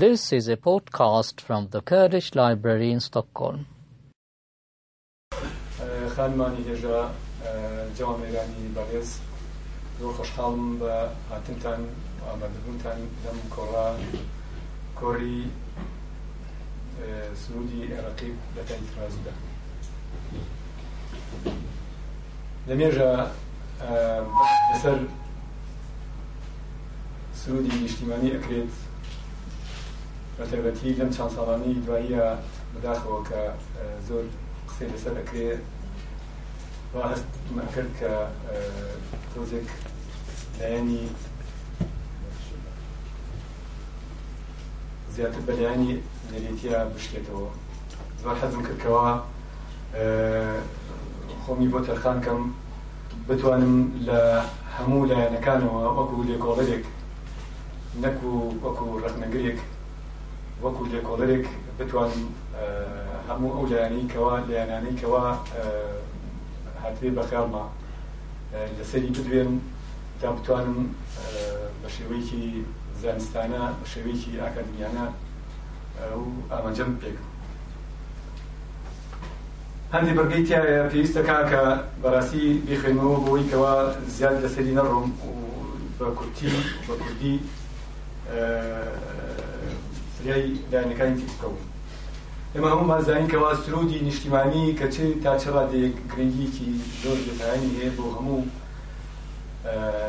This is a podcast from the Kurdish Library in Stockholm. خانمانی هجا جامعه رانی بغیز رو خوشحالم با هاتنتان و آمدبونتان دم کورا کوری سرودی عراقی بتن ترازده لمرجا بسر سرودی اجتماعی اکرید بە تایبەتی لەم چەند ساڵانی دواییە بەداخەوە کە زۆر قسەی لەسەر ئەکرێ هەستمە کرد کە تۆزێک لایەنی زیاتر بە لایانی نەرێتیا بشکێتەوە زۆر حەزم کردکەوە خۆمی بۆ تەرخان کەم بتوانم لە هەموو لایەنەکانەوە وەکو لێکۆڵەرێک نەکو وەکو ڕەخنەگرێک وەکو لێکۆڵەرێک بتوانین هەموو ئەو لایانی کەوا لایەنانەی کەوا هاتێ بەخێڵما لەسەری بدوێن تا بتوانم بە شێوەیەکی زانستانە بە شێوەیەکی ئاکادمیانە و ئامانجەم پێک هەندی بەرگەی تایە پێویستە کا کە بەڕاستی بیخێنەوە بۆەوەی کەوا زیاد لەسەری نەڕۆم و بە کورتی بە کوردی یای لایەنەکانی تێبکەون ئێمە هەموومان زانین کەوا سرودی نیشتیمانی کە چه تا چڕا گرنگیکی زۆر جێتانی هەیە بۆ هەموو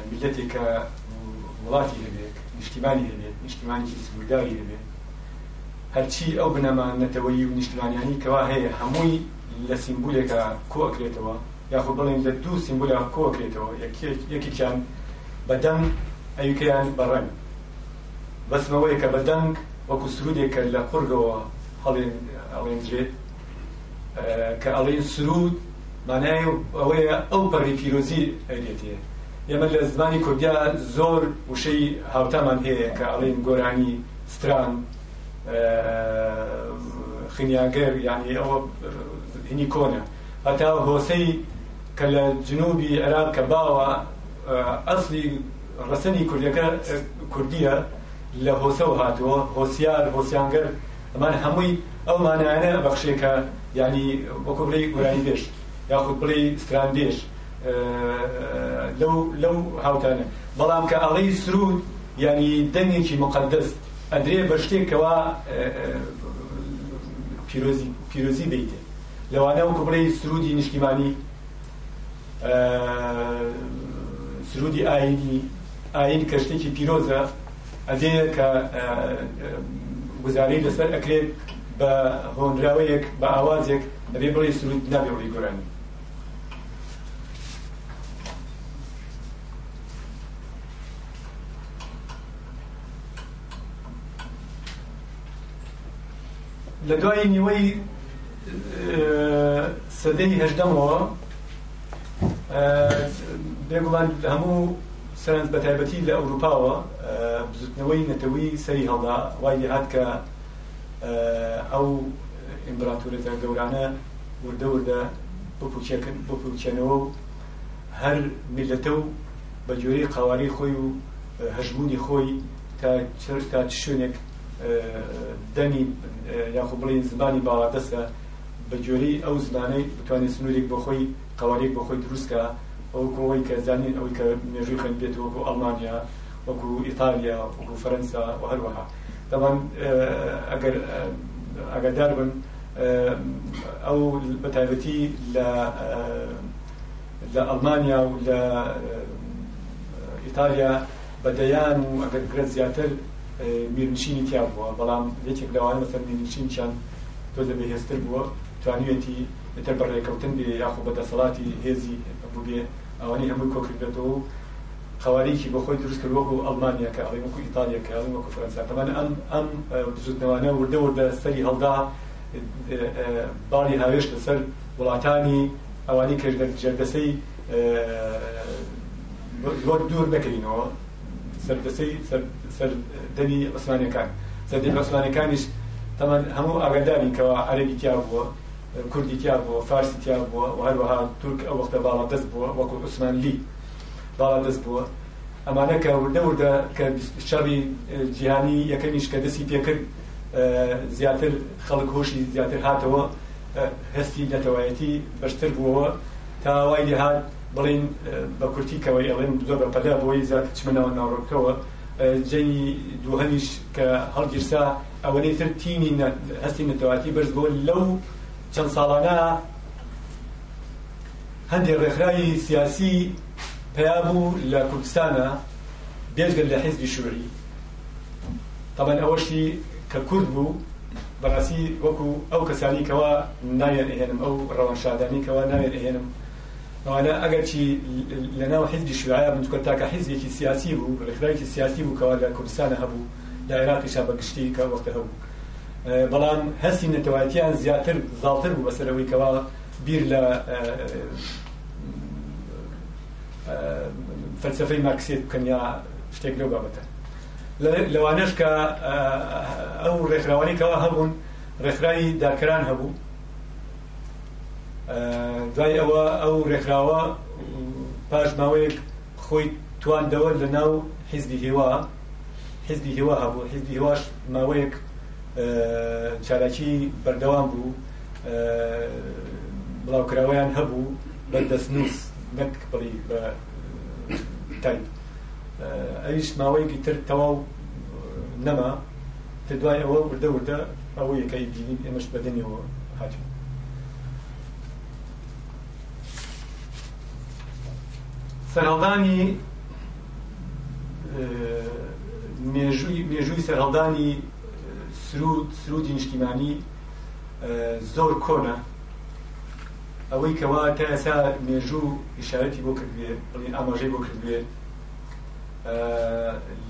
میلەتێک کە وڵاتی هەبێت نیشتیمانی هەبێت نیشتیمانێکی سووداری هەبێت هەرچی ئەو بنەمانەتەوەی و نیشتیمانیانی کەوا هەیە هەمووی لە سیمبولێکە کۆکرێتەوە یاخۆ بڵێن لە دوو سیمبولە کۆکرێتەوە یەکێکیان بەدەنگ ئەوکەیان بەڕەنگ بەسمەوەی کە بەدەنگ وەکو سرودێکە لە قورگەوە هەڵێن ئەڵێنجێت کە ئەڵێن سرود مانای ئەوەیە ئەو پەڕی پیرۆزی ئەرێتێ ئێمە لە زمانی کوردیا زۆر وشەی هاوتامان هەیە کە ئەڵێن گۆرانی ستران خنیاگەر یعنی ئەوە هینی کۆنە هەتا هۆسەی کە لە جنوبی عێراق کە باوە ئەسلی ڕسەنی کوردەکە کوردیە لە هۆسە و هاتووە هۆسیار هۆسیانگەر ئەمان هەمووی ئەو مانایانە بەخشێکە یعنی وەکو بڵێ گورانی بێش یاخود بڵێ ستراندێش لەو لەو هاوتانە بەڵام کە ئەڵەی سرود یعنی دەنگێکی مقدس ئەدرێ بە شتێکەوە پیرۆزی پیرۆزی بیتێ لەوانە وەکو بڵێ سرودی نیشتیمانی سرودی ئاینی ئاین کە شتێکی پیرۆزە ئەدێ کە گوزاری لەسەر ئەکرێت بە هۆنراوەیەک بە ئاوازێک دەبێ بڵێ سرود نابێڵی گۆرانی لە دوای نیوەی سەدەی هەشدەمەوە بێ بڵند هەموو سەرنج بە تایبەتی لە ئەوروپاوە بزوتنەوەی نەتەوەی سەری هەڵدا وای لێهات کە ئەو ئیمپراتورێتە گەورانە وردە وردە بپوچێنەوە و هەر میلەتە و بە جۆری قواری خۆی و هەژمونی خۆی تا چر تا شوێنێک دەنی یاخ بڵین زمانی باوادەسە بە جۆری ئەو زمانەی بتوانێت سنوورێک بۆ خۆی قوارێک بۆ خۆی دروستکە ئەو کۆی کە زانین ئەوی کە مێژوی خوێن بێت وەکو ئەڵمانیا وەکو ئیتالیا وەکو فەرەنسا و هەروەها اه، اه، اه، دەڵان ئەگەر ئەگەدار بن ئەو و و زیاتر میرنشینی میرنشین ئەوانی هەمووی کۆکردێتەوە خەواریکی بە خۆی دروست کرد وەکو ئەڵمانیاکە ئەڵی وەکو ئیتالیەکە ئەڵی وەکو فەرەنسا تەمان ئەم ئەم بزودنەوانە وردە وردە سەری هەڵدا باڵی هاوێش لەسەر وڵاتانی ئەوانی کە جەردەسەی زۆر دوور نەکەینەوە سەردەسەی سەردەبی عوسمانەکان سەردەبی عوسمانەکانیش تەمان هەموو ئاگادارین کەەوە عەرەبی تیا بووە کوردی تیا بووە فارسی تیا بووە و هەروەها تورک ئەو وەختە باڵادەست بووە وەکو عوسمان لی باڵادەست بووە ئەمانە کە وردە وردە کە شەڕی جیهانی یەکەمیش کە دەستی پێکرد زیاتر خەڵک هۆشی زیاتر هاتەوە هەستی نەتەوایەتی بەشتر بووەوە تاوای دەهات بڵین بە کورتی کەەوەی ئەڵێن زۆر بەپەدا بۆی زیاتر چمنەوە ناوڕۆکەوە جەنگی دووهەنیش کە هەڵگیرسا ئەوەنەی تر تینی هەستی نەتەواتی بەرز بۆ لەو چەند ساڵانە هەندێک ڕێکخراوی سیاسی پیا بوو لە کوردستانە بێژگەن لە حیزبی شووری تەبەن ئەوەشی کە کورد بوو بەڕاستی وەکو ئەو کەسانی کەەوە ناوێن ئەهێنم ئەو ڕەوەنشادانی کەەوە ناوێن ئەهێنم ئەوانە ئەگەرچی لە ناو حیزبی شوعە بنچکە تاکە حیزبێکی سیاسی بوو ڕێکخراوێکی سیاسی بوو کەەوە لە کوردستانە هەبوو لە عێراقیشا بەگشتی کە وەختە هەبوو بەڵام هەستی نەتەواتیان زیاتر زاڵتر بوو بەسەرەوەی کەوا بیر لە فەلسفەی ماکسیت بکەن یا شتێک لەو بابەتە لەوانەش کە ئەو ڕێکخراوانی کەوا هەبوون ڕێکخراوی داکران هەبوو دوای ئەوە ئەو ڕێکخراوە پاش ماوەیەک خۆی تواندەوە لە ناو حیزبی هێوا حیزبی هێوا هەبوو حیزبی هێواش ماوەیەک چالاکی بەردەوام بوو بڵاوکراوەیان هەبوو بەردەستنووس نەک بڵی بە تایپ ئەویش ماوەیەکی تر تەواو نەما تر دوای ئەوە وردە وردە ئەوە یەکەی بینین ئێمەش بەدەنیەوە هاتیین سەرهەڵدانی مێژووی سەرهەڵدانی سرود سرودی نیشتیمانی زۆر کۆنا ئەوەی کەوا تا ئێسا مێژوو ئشارەتی بۆ کردوێ بڵین ئاماژەی بۆ کردوێ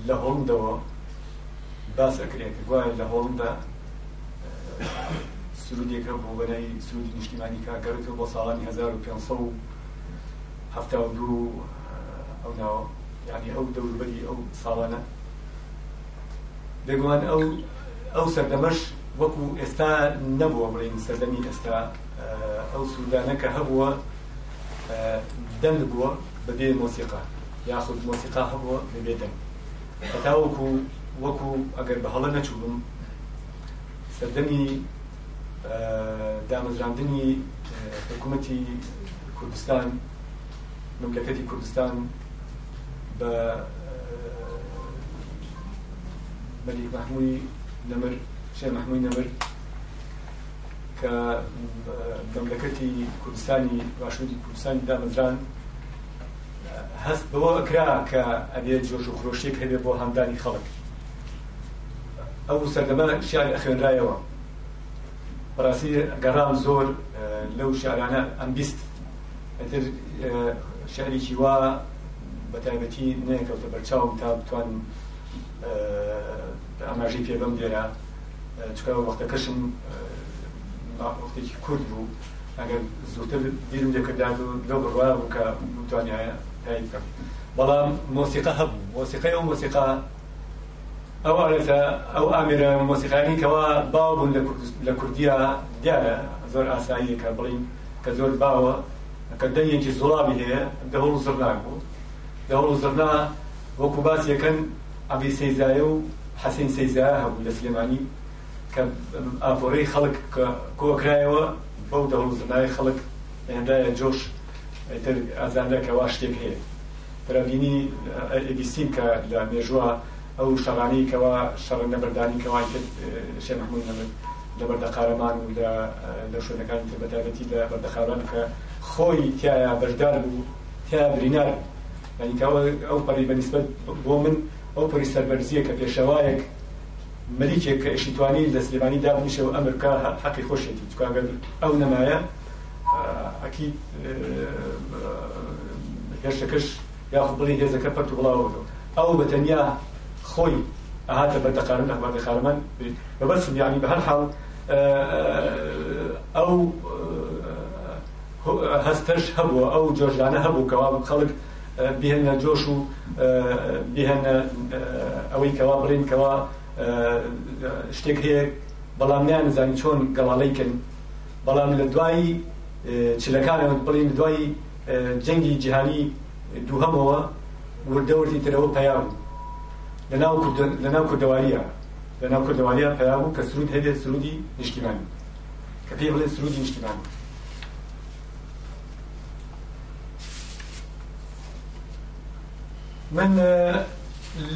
لە هۆڵندەوە باس ئەکرێت وایە لە هۆڵندا سرودێکە بۆ بەنای سرودی نیشتیمانی کاگەڕێتەوە بۆ ساڵانی 1572 ئەو ناوە یعنی ئەو دەوربەری ئەو ساڵانە بێگومان ئەو ئەو سەردەمەش وەکو ئێستا نەبووە بڵین سەردەمی ئێستا ئەو سوودانەکە هەبووە دەنگ بووە بەبێ مۆسیقا یاخود مۆسیقا هەبووە بەبێ دەنگ هەتا وەکو وەکو ئەگەر بە هەڵە نەچوبم سەردەمی دامەزراندنی حکوومەتی کوردستان مملەکەتی کوردستان بە مەلیک مەحموی نەمر شێ مەحمووی نەمر کە دەملەکەتی کوردستانی باشووری کوردستانی دامەزران هەست بەوە ئەکرا کە ئەبێ جۆش و خۆشتێک هەبێ بۆ هەمدانی خەڵک ئەو سەردەمە شیان ئەخێنرایەوە بەڕاستی گەڕام زۆر لەو شارانە ئەم بیست ئەتر شارێکی وا بە تایبەتی نەکەوتە بەرچاوم تا بتوان ئاماژەی پێبم دێرا چکە وەختەکەشم وەختێکی کورد بوو ئەگەر زووتر بیرم لێکردات و لەو بڕوا بوو کە توانایە تاییکەم بەڵام مۆسیقا هەبوو مۆسیقای ئەو مۆسیقا ئەو ئالەتە ئەو ئامێرە مۆسیقانیکەوە باو بوون لە کوردیا دیارە زۆر ئاساییەکە بڵین کە زۆر باوە کە دەنگێکی زوڵامی هەیە دەهڵ زرناک بوو دەهڵ زرنا وەکو باسیەکەن ئەبی سەیزایە و حەسین سەیزا هەبوو لە سلێمانی کە ئاپۆرەی خەڵک کۆکرایەوە بەو دەڵزنای خەڵک هێندایە جۆش ئازانەکەوا شتێک هەیە پرابینی ئەبیستین کە لە مێژووە ئەو شەڕانی کەوا شەڕ نەبەردانی کەوان کرد شێ محمود نەبێت لە بەردەقارەمان و لە شوێنەکان بەتابەتی لە بەردەخاران کە خۆی تایە بەشدار بوو تیا برینار ینیکەوە ئەو پەری بەنیسبت بۆ من ئەو پۆلی سەربەرزیە کە پێشەوایەک مەلیکێک کە ئشتوانی لە سلێمانی دابنیشەوە ئەمریکا حەقی خۆشێتی چکانگەر ئەو نەمایە ئەکی هێرشەکەش یاخ بڵی هێزەکە پەرت وڵاوەوە ئەو بە تەنیا خۆی ئاهاتە بەردەقارن ئەخبار خارمان بەبەرسم یانی بە هەر حاڵ ئەو هەستەش هەبووە ئەو جۆژانە هەبوو کەوا خەڵک بهێنە جۆش و بهێنە ئەوەی کەوا بڵێن کەوا شتێک هەیە بەڵام نیانزانانی چۆن گەڵاڵیکن بەڵام لە دوایی چلەکانەوە بڵین دوایی جەنگی جیهانی دووهەمەوە وردەوردی ترەوە پیاون لەناو کوردەواریە لەناو کوردەواریە پیاو کە سرود هەدێت سرودی نیشتیمانی کە پێ بڵێ سرودی نیشتیمانی من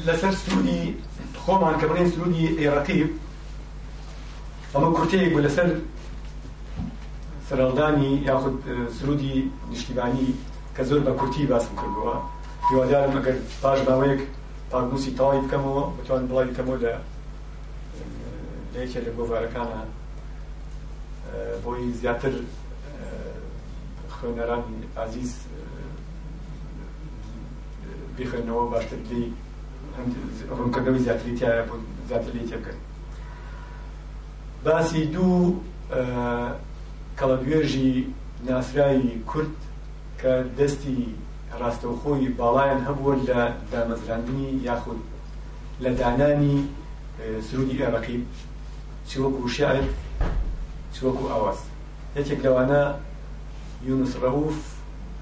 لەسەر سرودی خۆمان کە بڵێن سرودی عێراقیب ئەمە کورتەیەک بوو لەسەر سەرڵدانی یاخود سرودی نیشتیبانی کە زۆر بە کورتی باسم کردووە هیوادارم ئەگەر پاش باوەیەک پاگووسی تاوای بکەمەوە بتوان بڵای بکەمەوە لە لەیەکێ لە گۆڤارەکانە بۆی زیاتر خوێنەرانی ئازیز بخێنەوە باشتر ڕوونکەەوەی زیاتری تایە بۆ زیاتر لی تێبکەن باسی دوو کەڵەگوێژی ناسراایی کورد کە دەستی ڕاستەوخۆی باڵایەن هەبووە لە دامەزراندنی یاخود لە دانانی سرودی عێراقی چوەکو شعر چوەکو ئاواز یەکێک لەوانە یونس ڕەوف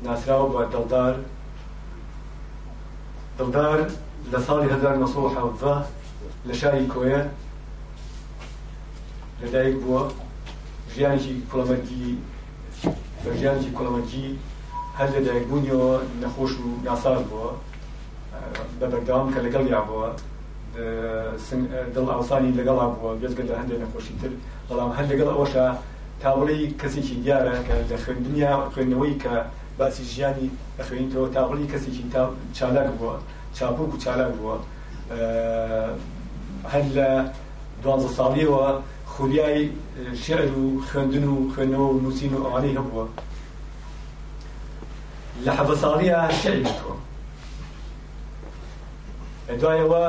ناسراوە بە دڵدار دڵدار لە ساڵی 1970 لە شاری کۆیە لەدایک بووە ژیانجی کوڵەمەندی بە ژیانجی کوڵەمەندی هەر لە دایکبوونیەوە نەخۆش و ناساز بووە بە بەردام کە لەگەڵ یابەوە دڵ ئاوسانی لەگەڵا بووە گەزگە لە هەندێک نەخۆشی تر بەڵام هەر لەگەڵ ئەوەشە تاوڵی کەسێکی دیارە کە لە خوێندنیا خوێندنەوەی کە باسی ژیانی خوێنیتەوە تاغڵی کەسێکی تا چالاک بووە چاپۆک و چالاک بووە هەر لە دوانزە ساڵیەوە خوریای شعر و خوێندن و خوێندنەوە و نووسین و ئەوانەی هەبووە لە حەزە ساڵیە شعری بووە دوایەوە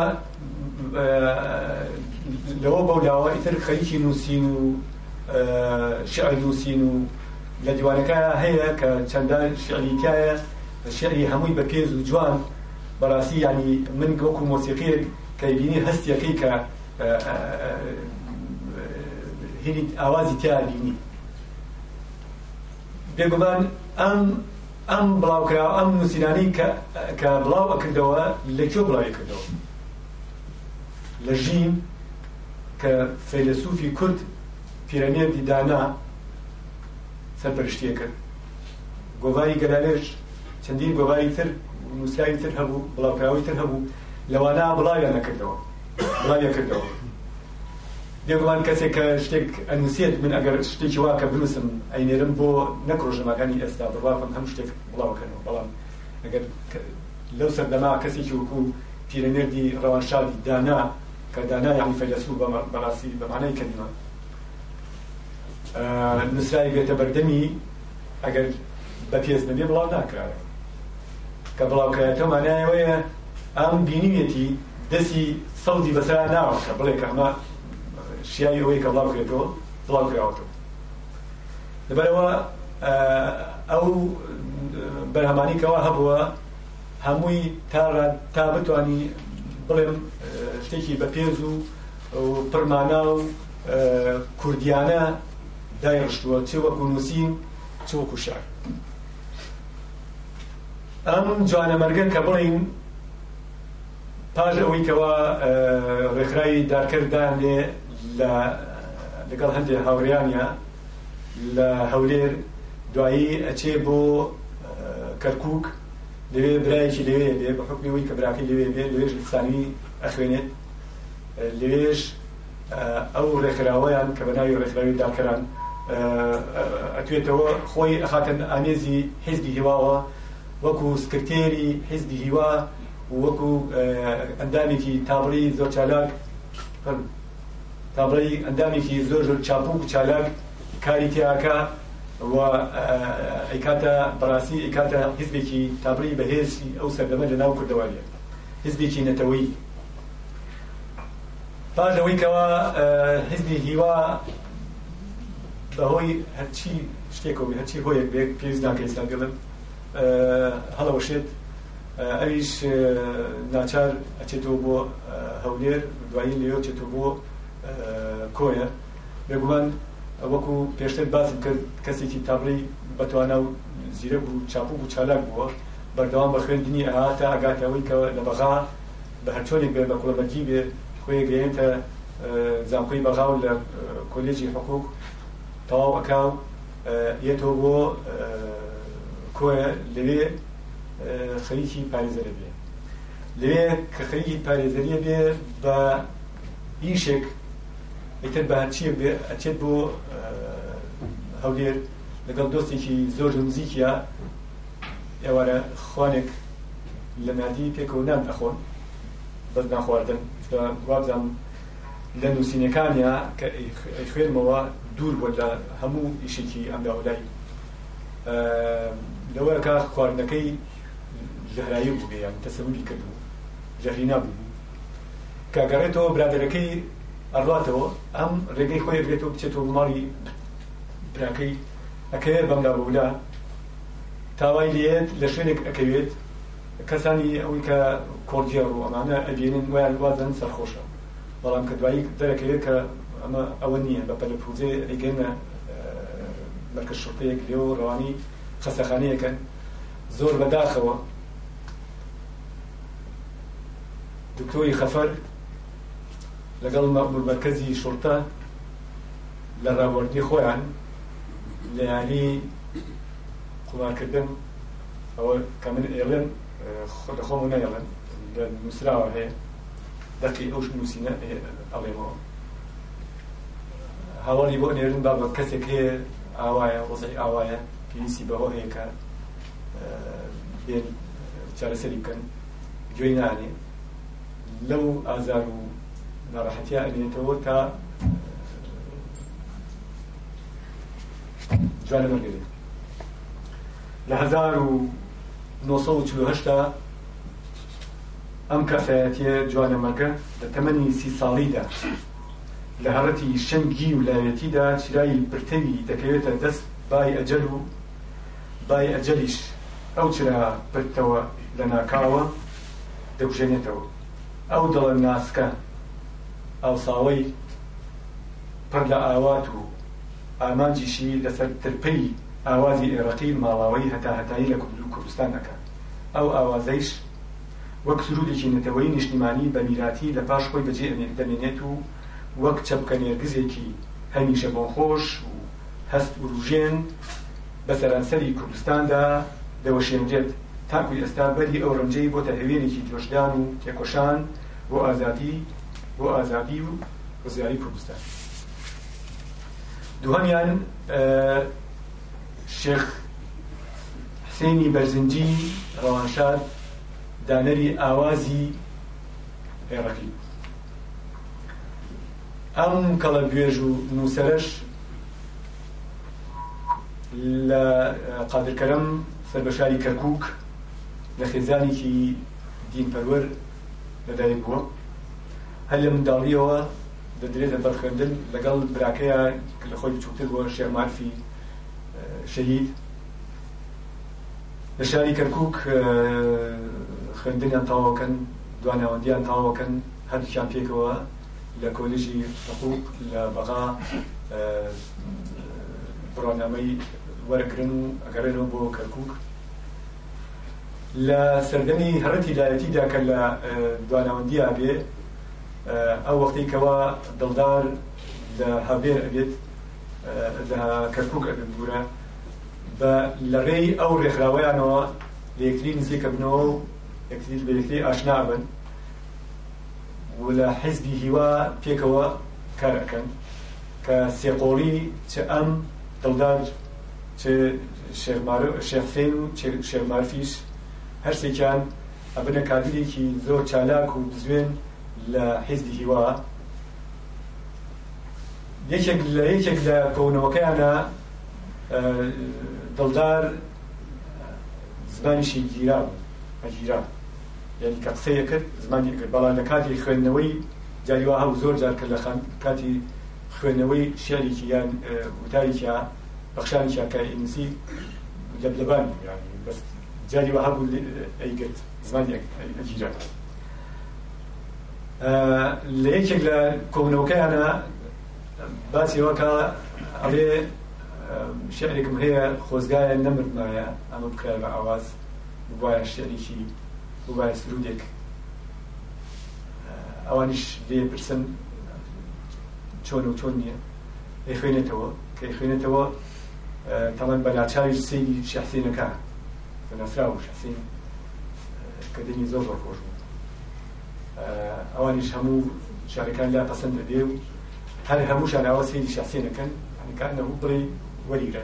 لەوە بەولاوە ئیتر خەریکی نووسین و شعر نووسین و لە دیوانەکە هەیە کە چەندان شعریتایە شعری هەمووی بە پێز و جوان بەڕاستی ینی من وەکو مۆسیقیەک کەبینی هەستیەکەی کە هیری ئاوازی تیا بینی بێگومان ئەم ئەم بڵاوکرا ئەم نووسینانی کە بڵاو ئەکردەوە لەکوێ بڵاوی کردەوە لە ژیم کە فەیلسوفی کورد پیرەمێردی دانا سەرپەرشتیەکە گۆڤاری گەلانێش چەندین گۆڤاری تر نووسراوی تر هەبوو بڵاوکراوی تر هەبوو لەوانە بڵاویان نەکردەوە بڵاویان کردەوە دێڵان کەسێک کە شتێک ئەنووسێت من ئەگەر شتێکی واکە بنووسم ئەینێرم بۆ نەکڕۆژەماکانی ئێستا بڕوافم هەم شتێک بڵاوکەنەوە بەڵام ئەگەر لەو سەردەما کەسێکی وەکو پیرەنێردی ڕەوانشادی دانا کە دانا یعنی فەیلسوف بەڕاستی بەمانای کەلیمە نسراوی بێتە بەردەمی ئەگەر بە پێز نەبێ بڵاو ناکراوە کە بڵاوکایەتە مانایەوەیە ئەم بینیوێتی دەستی سەوزی بەسرا ناوەکە بڵێ کەمە شیاوی ئەوەی کە بڵاو کرێتەوە بڵاو کراوەتەوە لەبەرەوە ئەو بەرهەمانیکەوە هەبووە هەمووی تا تا بتانی بڵێم شتێکی بە پێز و پرمانە و کوردیانە دایڕشتووە چێوەکو نووسین چوەکو شار ئەم جوانەمەرگە کە بڵین پاش ئەوەی کەەوە ڕێکخرایی دارکردان لێ لەگەڵ هەندێک هاوریانە لە هەولێر دوایی ئەچێ بۆ کەرکک لەوێ برایەکی لەوێ بێ بە حکمیەوەی کە براکەی لەوێ بێ لەوێش سامی ئەخوێنێت لەوێش ئەو ڕێکخراوەیان کە بەناوی ڕێکخراوی داکەران ئەتوێتەوە خۆی ئەخاتن ئانێزی حیزبی هیواوە وەکو سکرتێری حیزبی هیوا وەکو ئەندامێکی تابڕی زۆر چالاک تابڕی ئەندامێکی زۆر زۆر چاپوک و چالاک کاری تیاکە و ئەیکاتە بەڕاستی ئەیکاتە حیزبێکی تابڕی بەهێزی ئەو سەردەمە لە ناو کردەوەیە حیزبێکی نەتەوەی پاش ئەوەی کەەوە حیزبی هیوا بەهۆی هەرچی شتێکەوە هەرچی هۆیەک بێ پێویست ناکە ئێستاگەڵم هەڵەوەشێت ئەویش ناچار ئەچێتەوە بۆ هەولێر دوایی لێ چێتەوە بۆ کۆیە بێگومان وەکو پێشتر باسم کرد کەسێکی تابڕی بەتوانە و زیرە بوو چاپوو بوو چالاک بووە بەردەوام بە خوێندنی ئاهاتە ئاگاتەوەی کە لە بەغا بە هەرچۆنێک بێ بە کوڵەمەکی بێ خۆی گەێنتە زانکۆی بەغااو لە کۆلێژی حقوق تەواو بکا و یەتۆ بۆ کۆە لەوێ خەریکی پارێزەرە بێ لەوێ کە خەریکی پارێزەریە بێ بە ئیشێک ئیتر بە هەرچیە بێ ئەچێت بۆ هەولێر لەگەڵ دۆستێکی زۆر نزیکیە ئێوارە خوانێک لە نادی پێکەوە نان ئەخۆن بەس ناخواردن وابزانم لە نووسینەکانە کە خوێنمەوە دوور بۆ لە هەموو ئیشێکی ئەمداولایی لەوە کا خواردنەکەی ژەهرایی بوو بێیان تەسەوری کردبوو ژەهری نبوو کاگەڕێتەوە برادەکەی ئەڕاتەوە ئەم ڕێگەی خۆی بێتەوە بچێتەوە ماڵی براکەی ئەکەوێ بەمدا بەولا تاوای لێت لە شوێنێک ئەەکەوێت کەسانی ئەوەی کە کۆرجە ڕوو ئەمانە ئەبیێنن ویان وازن سەرخۆشە بەڵام کە دوایی دەرەکەوێت کە ئەمە ئەوە نییە بە پەلپوزێ ئەیگەنە اه، بەرکە شوتەیەک لێو ڕوانی قەسەخانەیەکە زۆر بەداخەوە دکتۆری خەفەر لەگەڵ مەبور بەرکەزی شورتە لە ڕاوەردی قمار کردم او کامل ایلن خود ئێڵێن ایلن اه، نەیڵێن نووسراوە هەیە دەقی اوش نووسینە ایلن هەوڵی بۆ نێرن با بە کەسێک هەیە ئاوایە وەزەی ئاوایە پێویستی بەەوە هەیەکە بێن چارەسەری بکەن گوێی نانێ لەو ئازار و ناڕەحەتیا ئەبێنێتەوە تا جوانە بەرگێت لە هزار و 1940 ئەم کەفایەتە جوانەمەکە لە تەمەنی سی ساڵیدا لە حڵەتی شەنگی و لایەتیدا چرایی پرتەوی دەکەوێتە دەست بای ئەجل و بای ئەجلیش ئەو چرا پرتەوە لە ناکاوە دەکوژێنێتەوە ئەو دەڵە ناسکە ئاوساوەی پڕ لە ئاوات و ئامانجیشی لەسەر ترپەی ئاوازی عێراقی ماڵاوەی هەتا هەتایی لە کوردو کوردستان دەکات ئەو ئاوازەیش وەک سرودێکی نەتەوەی نیشتیمانی بە میراتی لە پاش خۆی بەجێ دەمێنێت و وەک چەپکە نێرگزێکی هەمیشە بۆخۆش و هەست و ڕژێن بە سەرانسەری کوردستاندا دەوەشێنجێت تاکوی ئێستا بەری ئەو ڕنجەی بۆتە هەوێنێکی جۆشدان و تێکۆشان بۆ ئازادی بۆ ئازادی و وەزیاری کوردستان دوهەمیان شێخ حسێنی بەرزنجی ڕەوانشاد دانەری ئاوازی عێراقی ئەم کەڵە گوێژ و نووسەرش لە قادرکەرم سەربەشاری کەرکک لە خێزانێکی دینپەروەر لەدایک بووە هەر لە منداڵیەوە دەدرێت لە بەرخێندن لەگەڵ براکەیە کە لە خۆی بچووتر بووە شێمارفی شەهید لە شاری کەرکک خوێندنیان تاواکەن دوانەوەندیان تاواکەن هەردووچیان پێکەوە لە کۆلیژی حقوق لە بەغا آه، بڕۆنامەی وەرەگرن و ئەگەڕێنەوە بۆ کەرکک لە سەردەمی هەرەتی لایەتیدا کە لە آه، دوانەوەندی ئابێ آه، ئەو وەختی کەوا دڵدار لە هەبێر ئەبێت لە کەرکک ئەبێت دوورە بە لەڕێی ئەو ڕێکخراوەیانەوە لەکتری نزیکە بنەوە و یەکتری بە و لە حیزبی هیوا پێکەوە کارەکەن کە سێقۆڵی چ ئەم دڵدار شێخفێن و شێمارفیش هەرسێکیان ئەبنە کادرێکی زۆر چالاک و بزوێن لە حیزبی هیوا یەکێک لە یەکێک لە کۆونەوەکەیانە دڵدار زمانیشی گیران ئەگیران یعنی کە قسەیە کرد زمانی کرد بەڵام لە کاتی خوێندنەوەی جاریوا هەو زۆر جار کرد لە کاتی خوێندنەوەی شێریکی یان وتاریکیا بەخشانیکیا کە ئینسی لەبلەبان یعنی بەس جاریوا هەبوو ئەیگرت زمانی ئەجیرات لە یەکێک لە کۆبنەوەکەیانە باسیەوەکە ئەڵێ شعرێکم هەیە خۆزگایە نەمرمایە ئەمە بکرای بە ئاواز وایە شعرێکی بۆ بای سرودێک ئەوانیش دێ پرسن چۆن و چۆن نییە ئەی خوێنێتەوە کە خوێنێتەوە تەڵەن بە ناچاوی سەیری شەحسینەکە بە نەسرا و شەحسین کە دنی زۆر بەخۆش بوو ئەوانیش هەموو شارەکان لا پەسەند دەبێ و هەر هەموو شاراوە سەیری شەحسینەکەن هەنکان نەبوو بڕێ وەریرە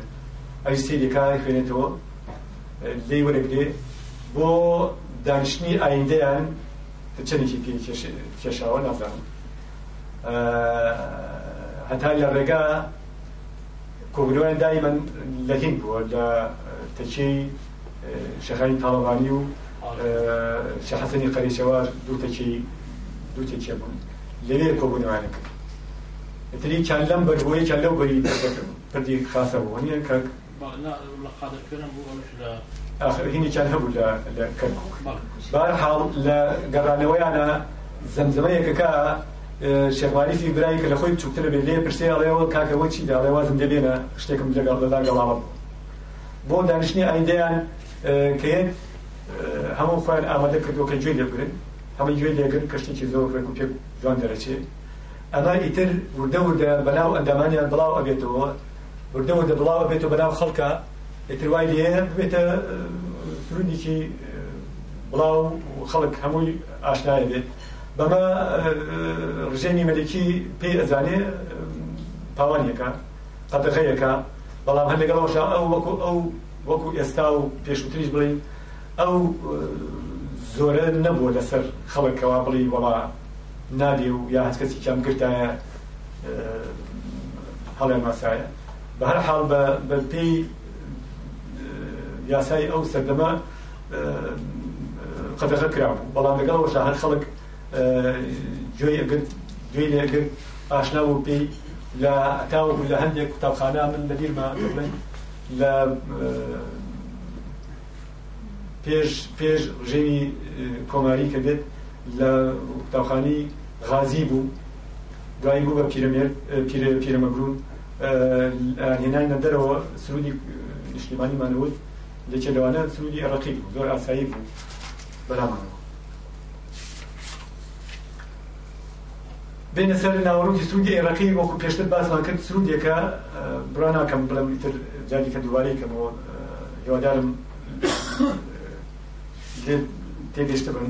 ئەی سەیرێکا خوێنێتەوە لێی وەرەگرێ بۆ دانیشتنی ئایندەیان چەندێکی پێ کێشاوە نازانم هەتا لە ڕێگا کۆگرۆیان دایمەن لە هین بووە لە تەچەی شەخانی تاڵەبانی و شەحەسەنی قەریشەوار دووتەکی دووتێکێ بوون لەوێ کۆبوونوانە کرد تری چەند لەم بەربووی چەند لەو بەری پردی خاصە بوونیە کەک ئاخرهینێکیان هەبوو لە کەرکک بارحاڵ لە گەڕانەوەیانە زەمزەمەیەکەکە شێواریفی برایی کە لە خۆی بچووکتە لە بێ پرسیڵێەوە کاکەەوە چی داڵێوازم دەبێنە شتێکم لەگەڵ لەدا گەڵاوە بۆ دانیشتنی ئایندیان کە هەموو خۆیان ئامادە کردو کە گوێ لێبگرن هەمە گوێ لێگر کەشتێکی زۆر ڕێک پێ جوان دەرەچێت ئەما ئیتر وردە وردە بەناو ئەندامانیان بڵاو ئەبێتەوە وردە وردە بڵاو ئەبێتەوە بەناو خەڵکە ئیتر وای لێنە ببێتە سرودێکی بڵاو خەڵک هەمووی ئاشنایە بێت بەمە ڕژێنی مەلێکی پێی ئەزانێ پاوانیەکە قەتەخەیەکە بەڵام هەر لەگەڵەوەش ئەو وەکو ئەو وەکو ئێستا و پێشوتریش بڵین ئەو زۆرە نەبوو لەسەر خەڵکەوە بڵی وەڵا نادێ و یا هەست کەسی کەم گرتایە هەڵێ ماسایە بە هەر حاڵ بە پێی یاسای ئەو سەردەما قەدەغە کرابوو بەڵام لەگەڵەوەشە هەر خەڵک گوێی ئەگرت گوێی لێگرت ئاشنا و پێی لە ئەتاوە لە هەندێک قوتابخانە من لە بیرمە بڵێن لە پێش پێش ژێوی کۆماری کە بێت لە قوتابخانی غازی بوو دوایی بوو بە پیرەمێر پیرەمەگرون هێنانە دەرەوە سرودی نیشتیمانیمانەوت دەچێت لەوانە سروودی عێراقی بوو زۆر ئاسایی بوو بەرامانەوە بینە سەر ناوەڕووکی سروودی عێراقی وەکو پێشتر باسمان کرد سروودێکە بڕا ناکەم بڵم تر جاری کە دووارەیکەمەوە هیوادارم تێگەشتە بن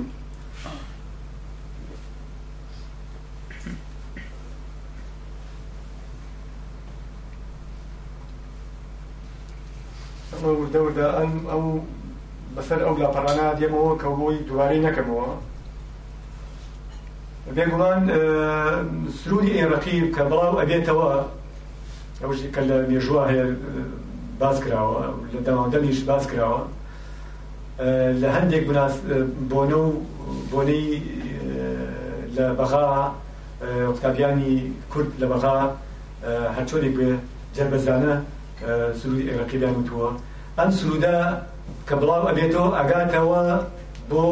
ئەمە وردە وردە ئەم ئەو بەسەر ئەو لاپەڕانە دێمەوە کە بۆی دووارەی نەکەمەوە بێگوڵان سروری ئێرەقی کە بەڵاو ئەبێتەوە ئەوش کە لە مێژوە هەیە باز کراوە لە داوادەنیش باز کراوە لە هەندێک بۆنە و بۆنەی لە بەغا قوتابیانی کورد لە بەغا هەچۆنێک بێ جەربەزانە کە سروودی عێراقیدان وتووە ئەم سرودا کە بڵاو ئەبێتەوە ئەگاتەوە بۆ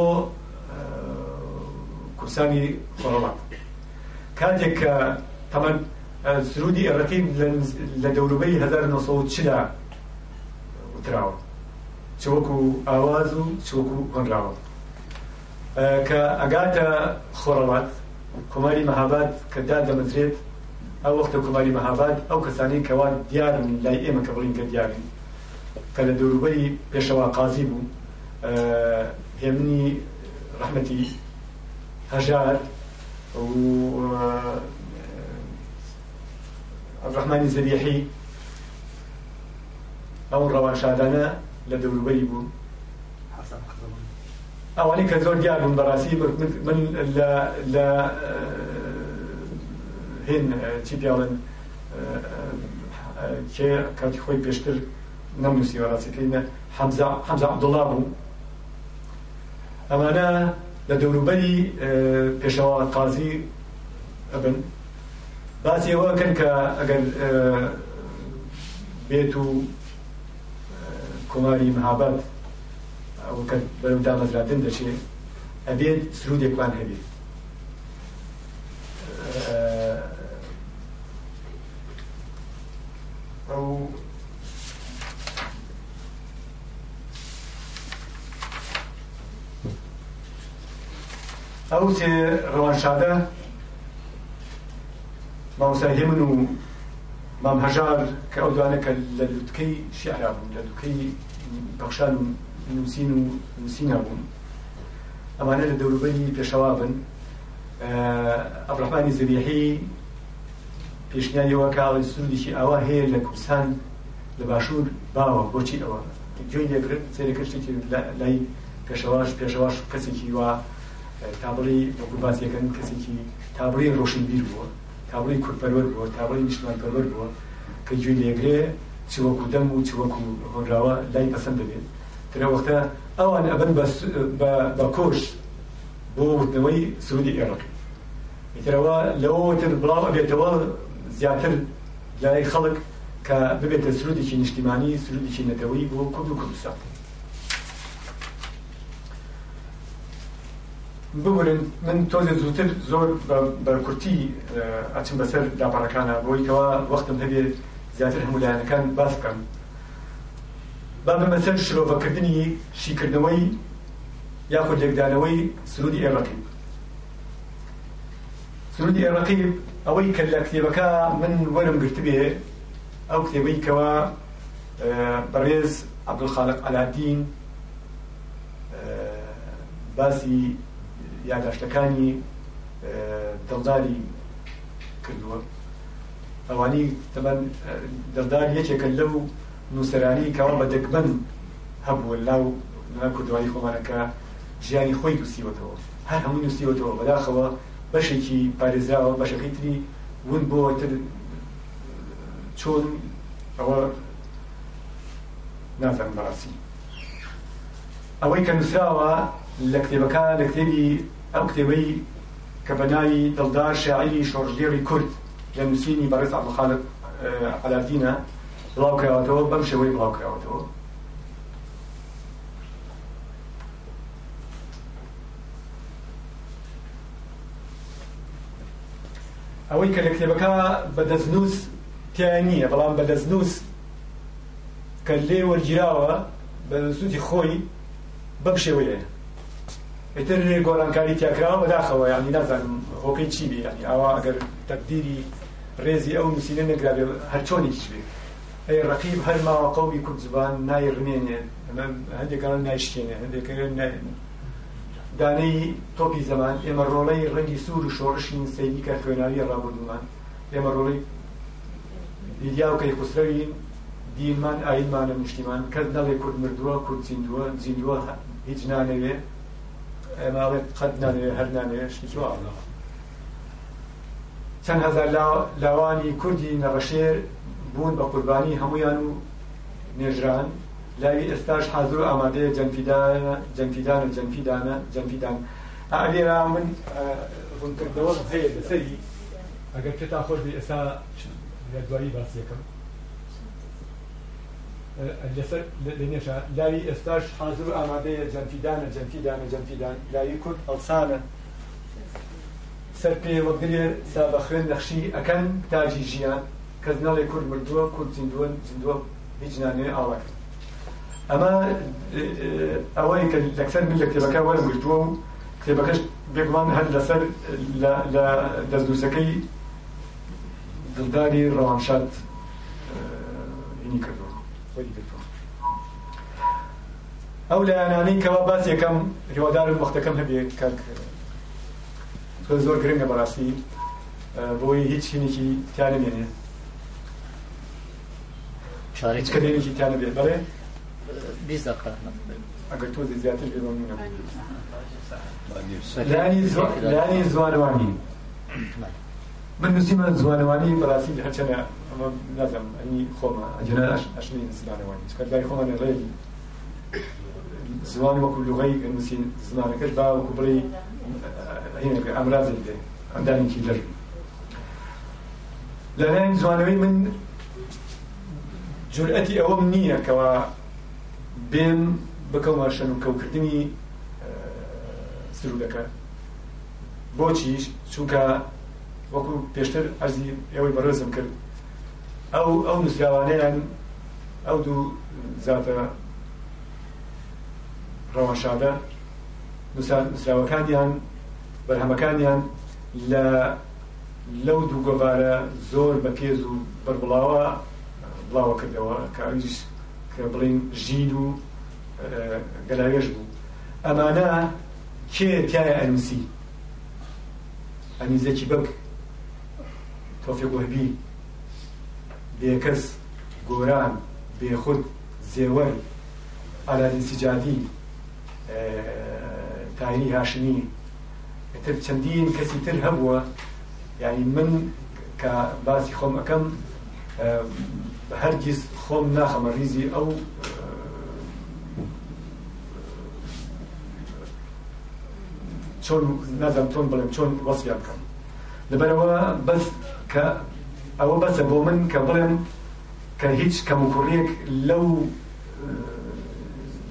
کورسانی خۆڕەڵات کاتێک کە تەمەەن سرودی عێراقی لە دەوروبەی 1940دا وتراوە چوەکو ئاواز و چوەکو هەنراوە کە ئەگاتە خۆڕەڵات کۆماری مەهاباد کە دا دەمەدرێت او وقت کوماری مهاباد او کسانی که وان من لای ایم کبرین کرد یاری کل دوروبی پیش و قاضی رحمتي همینی رحمتی هجار و عبد الرحمن زريحي او روان شادانا لدوروبی بو حسن خزمان اولی که زور دیارن براسی من ل ل هێن اه، چی پیاڵێن حمزة اه، اه، کاتی خۆی پێشتر نەنووسی وەڕاستەکەینە حەمزا حەمزا عەبدوڵڵا بوو ئەمانە لە دەوروبەری پێشەوە قازی ئەبن باسی ئەوەکەن کە ئەگەر أو و کۆماری دام ئەوکە بەرەودا مەزراتن دەچێت ئەبێت سرودێکوان هەبێت أو أو روان روانشادة ما وساهمن ما مهجار كأودانك للدكي شعر أبون للدكي بخشان نمسينو نوسين أبون أما أنا بشوابن أبو آه، الرحمن الزبيحي پیشنیایەوە کاڵی سوودیشی ئەوە هەیە لە کوردستان لە باشوور باوە بۆچی ئەوە گوێی دەکرێت سێرەکەشتێکی لای پێشەواش پێشەواش کەسێکی وا تابڵی بەکوباسیەکەن کەسێکی تابڵی ڕۆشن بیر بووە تابڵی کورپەرەر بووە تابڵی نیشمانپەرەر بووە کە گوێی لێگرێ چوەکو دەم و چوەکو هۆراوە لای پەسەند دەبێت ترەوەختە ئەوان ئەبن بە کۆش بۆ وتنەوەی سوودی عێراقی ترەوە لەوەتر بڵاو ئەبێتەوە زیاتر لای خەڵک کە ببێتە سرودێکی نیشتیمانی سرودێکی نەتەوەی بۆ کورد و کوردستان ببورن من تۆزێ زووتر زۆر بە کورتی ئەچم بەسەر داپارەکانە بۆیکەوە وەختم هەبێت زیاتر هەمولایەنەکان باس بکەم با بەمەسەر شرۆڤەکردنی شیکردنەوەی یاخود لێکدانەوەی سرودی عێراقی سرودی عێراقی ئەوەی کە لە کتێبەکە من آه، عبد الخالق على الدين آه، باسي يعني أشتكاني عبدولخالق آه، ئەلادین أواني یاداشتەکانی دڵداری کردووە ئەوانی نصراني كوا بدك من هب کاوە بە دەکبەن هەبووە لاو کوردوانی خۆمانەکە ژیانی خۆی نووسیوەتەوە هەر هەموو نووسیوەتەوە بەداخەوە بەشێکی پارێزراوە بەشەکەی تری ون بۆ تر چۆن ئەوە نازان بەڕاستی ئەوەی کە نووسراوە لە کتێبەکە لە کتێبی ئەو کتێبەی کە بەناوی دڵدار شاعری شۆژگێری کورد لە نووسینی بەڕێز عبدخالق عەلادینە بڵاوکەوەتەوە بەم شێوەی بڵاوکەوەتەوە ئەوەی کە لە کتێبەکە بە دەستنووس تیان نییە بەڵام بە دەستنووس کە لێ وەرگیراوە بە سوودی خۆی بەم شێوەیە ئیتر لێ گۆرانکاری تیاکراوە بەداخەوە یانی نازانم هۆکەی چی بێ ینی ئەوە ئەگەر تەبدیری ڕێزی ئەو نووسینە نەگرابێ هەرچۆنیش بێ ئەی ڕقیب هەر ماوە قەوی کوردزبان نایڕنێنێ ئەمە هەندێکان نایشکێنێ هەندێک دانەی تۆپی زەمان ئێمە ڕۆڵەی ڕەنگی سوور و شۆڕشین سەیدی کە خوێناوی ڕابردومان ئێمە ڕۆڵی دیدیا و کەی خسرەوین دینمان ئاینمانە نیشتیمان کرد نەڵێ کورد مردووە کورد زیندووە زیندووە هیچ نانەوێ ئێماڵێ قەت نانەوێ هەر نانەوێ شتیوە چەند هەزار لاوانی کوردی نەڕەشێر بوون بە قوربانی هەمویان و نێژران لاوی ئێستاش حاضر و ئامادەیە جەمپیدانە جەمپیدان و جەمپیدانە جەمپیدان ئەگەرا من ڕوونکردنەوە هەیە لەسەری ئەگەر پێتا خۆشی ئێستا لە دوایی باسیەکەم لەسەر لێنێشە لاوی ئێستاش حاضر و ئامادەیە جەمپیدانە جەمپیدانە جەمپیدان لاوی کورد ئەڵسانە سەر پێوەگرێ سا بە خوێن نەخشی ئەەکەن تاجی ژیان کەس نەڵێ کورد مردووە کورد زیندوە زیندوە هیچ نانوێ ئاڵەکرد ئەمە ئەوەی کە لەکسەر من لە کتێبەکە وەرگرتووە و کتێبەکەش بێگومان هەر لەسەر لە دەستدوسەکەی دڵداری ڕەوانشاد هینی کردووە ئەو لەیانانەی کەوا باس یەکەم هیوادار وەختەکەم هەبێت کاک زۆر گرنگە بەڕاستی بۆی هیچ شینێکی تیانە بێنێ چارێک کە دێنێکی تیانە بێت بەڵێ biz de karanlık. Aga tu ziyatı bir olmuyor. لاني زو... من نسيم زوالواني براسي حتى انا نزم اني خوما اجنا اشني زوالواني كان داي خوما غير زوان وكل لغي نسي زمان كاش با وكبري هنا امراض اللي عندنا كي در لاني زوالواني من جرأتي أو منية كوا بێن بکەڵ شەن و کەوکردنی سرودەکە بۆچیش چونکە وەکو پێشتر ئەزی ئێوەی بەڕزم کرد ئەو ئەو نووسراوانەیان ئەو دوو زیاتە ڕەوەشادە نووسراوەکانیان بەرهەمەکانیان لە لەو دوو گۆوارە زۆر بەکێز و بەربڵاوە بڵاوە کردەوە کاویش بڵین ژین و اه، گەلاگەش بوو ئەمانە کێ تایە ئەنووسی ئەنیزەکی بەک تۆفێ گوهبی بێکەس گۆران بێخود زێوەر ئالادین سیجادی اه، تایری هاشمی تر چەندین کەسی تر هەبووە یعنی من کە باسی خۆم ئەەکەم اه، هەرگیز خۆم ناخەمە ریزی ئەو چۆن نازم تۆن بڵێم چۆن وەسیان بکەم لەبەرەوە بەس کە ئەوە بەسە بۆ من کە بڵێم کە هیچ کەمکوڕێک لەو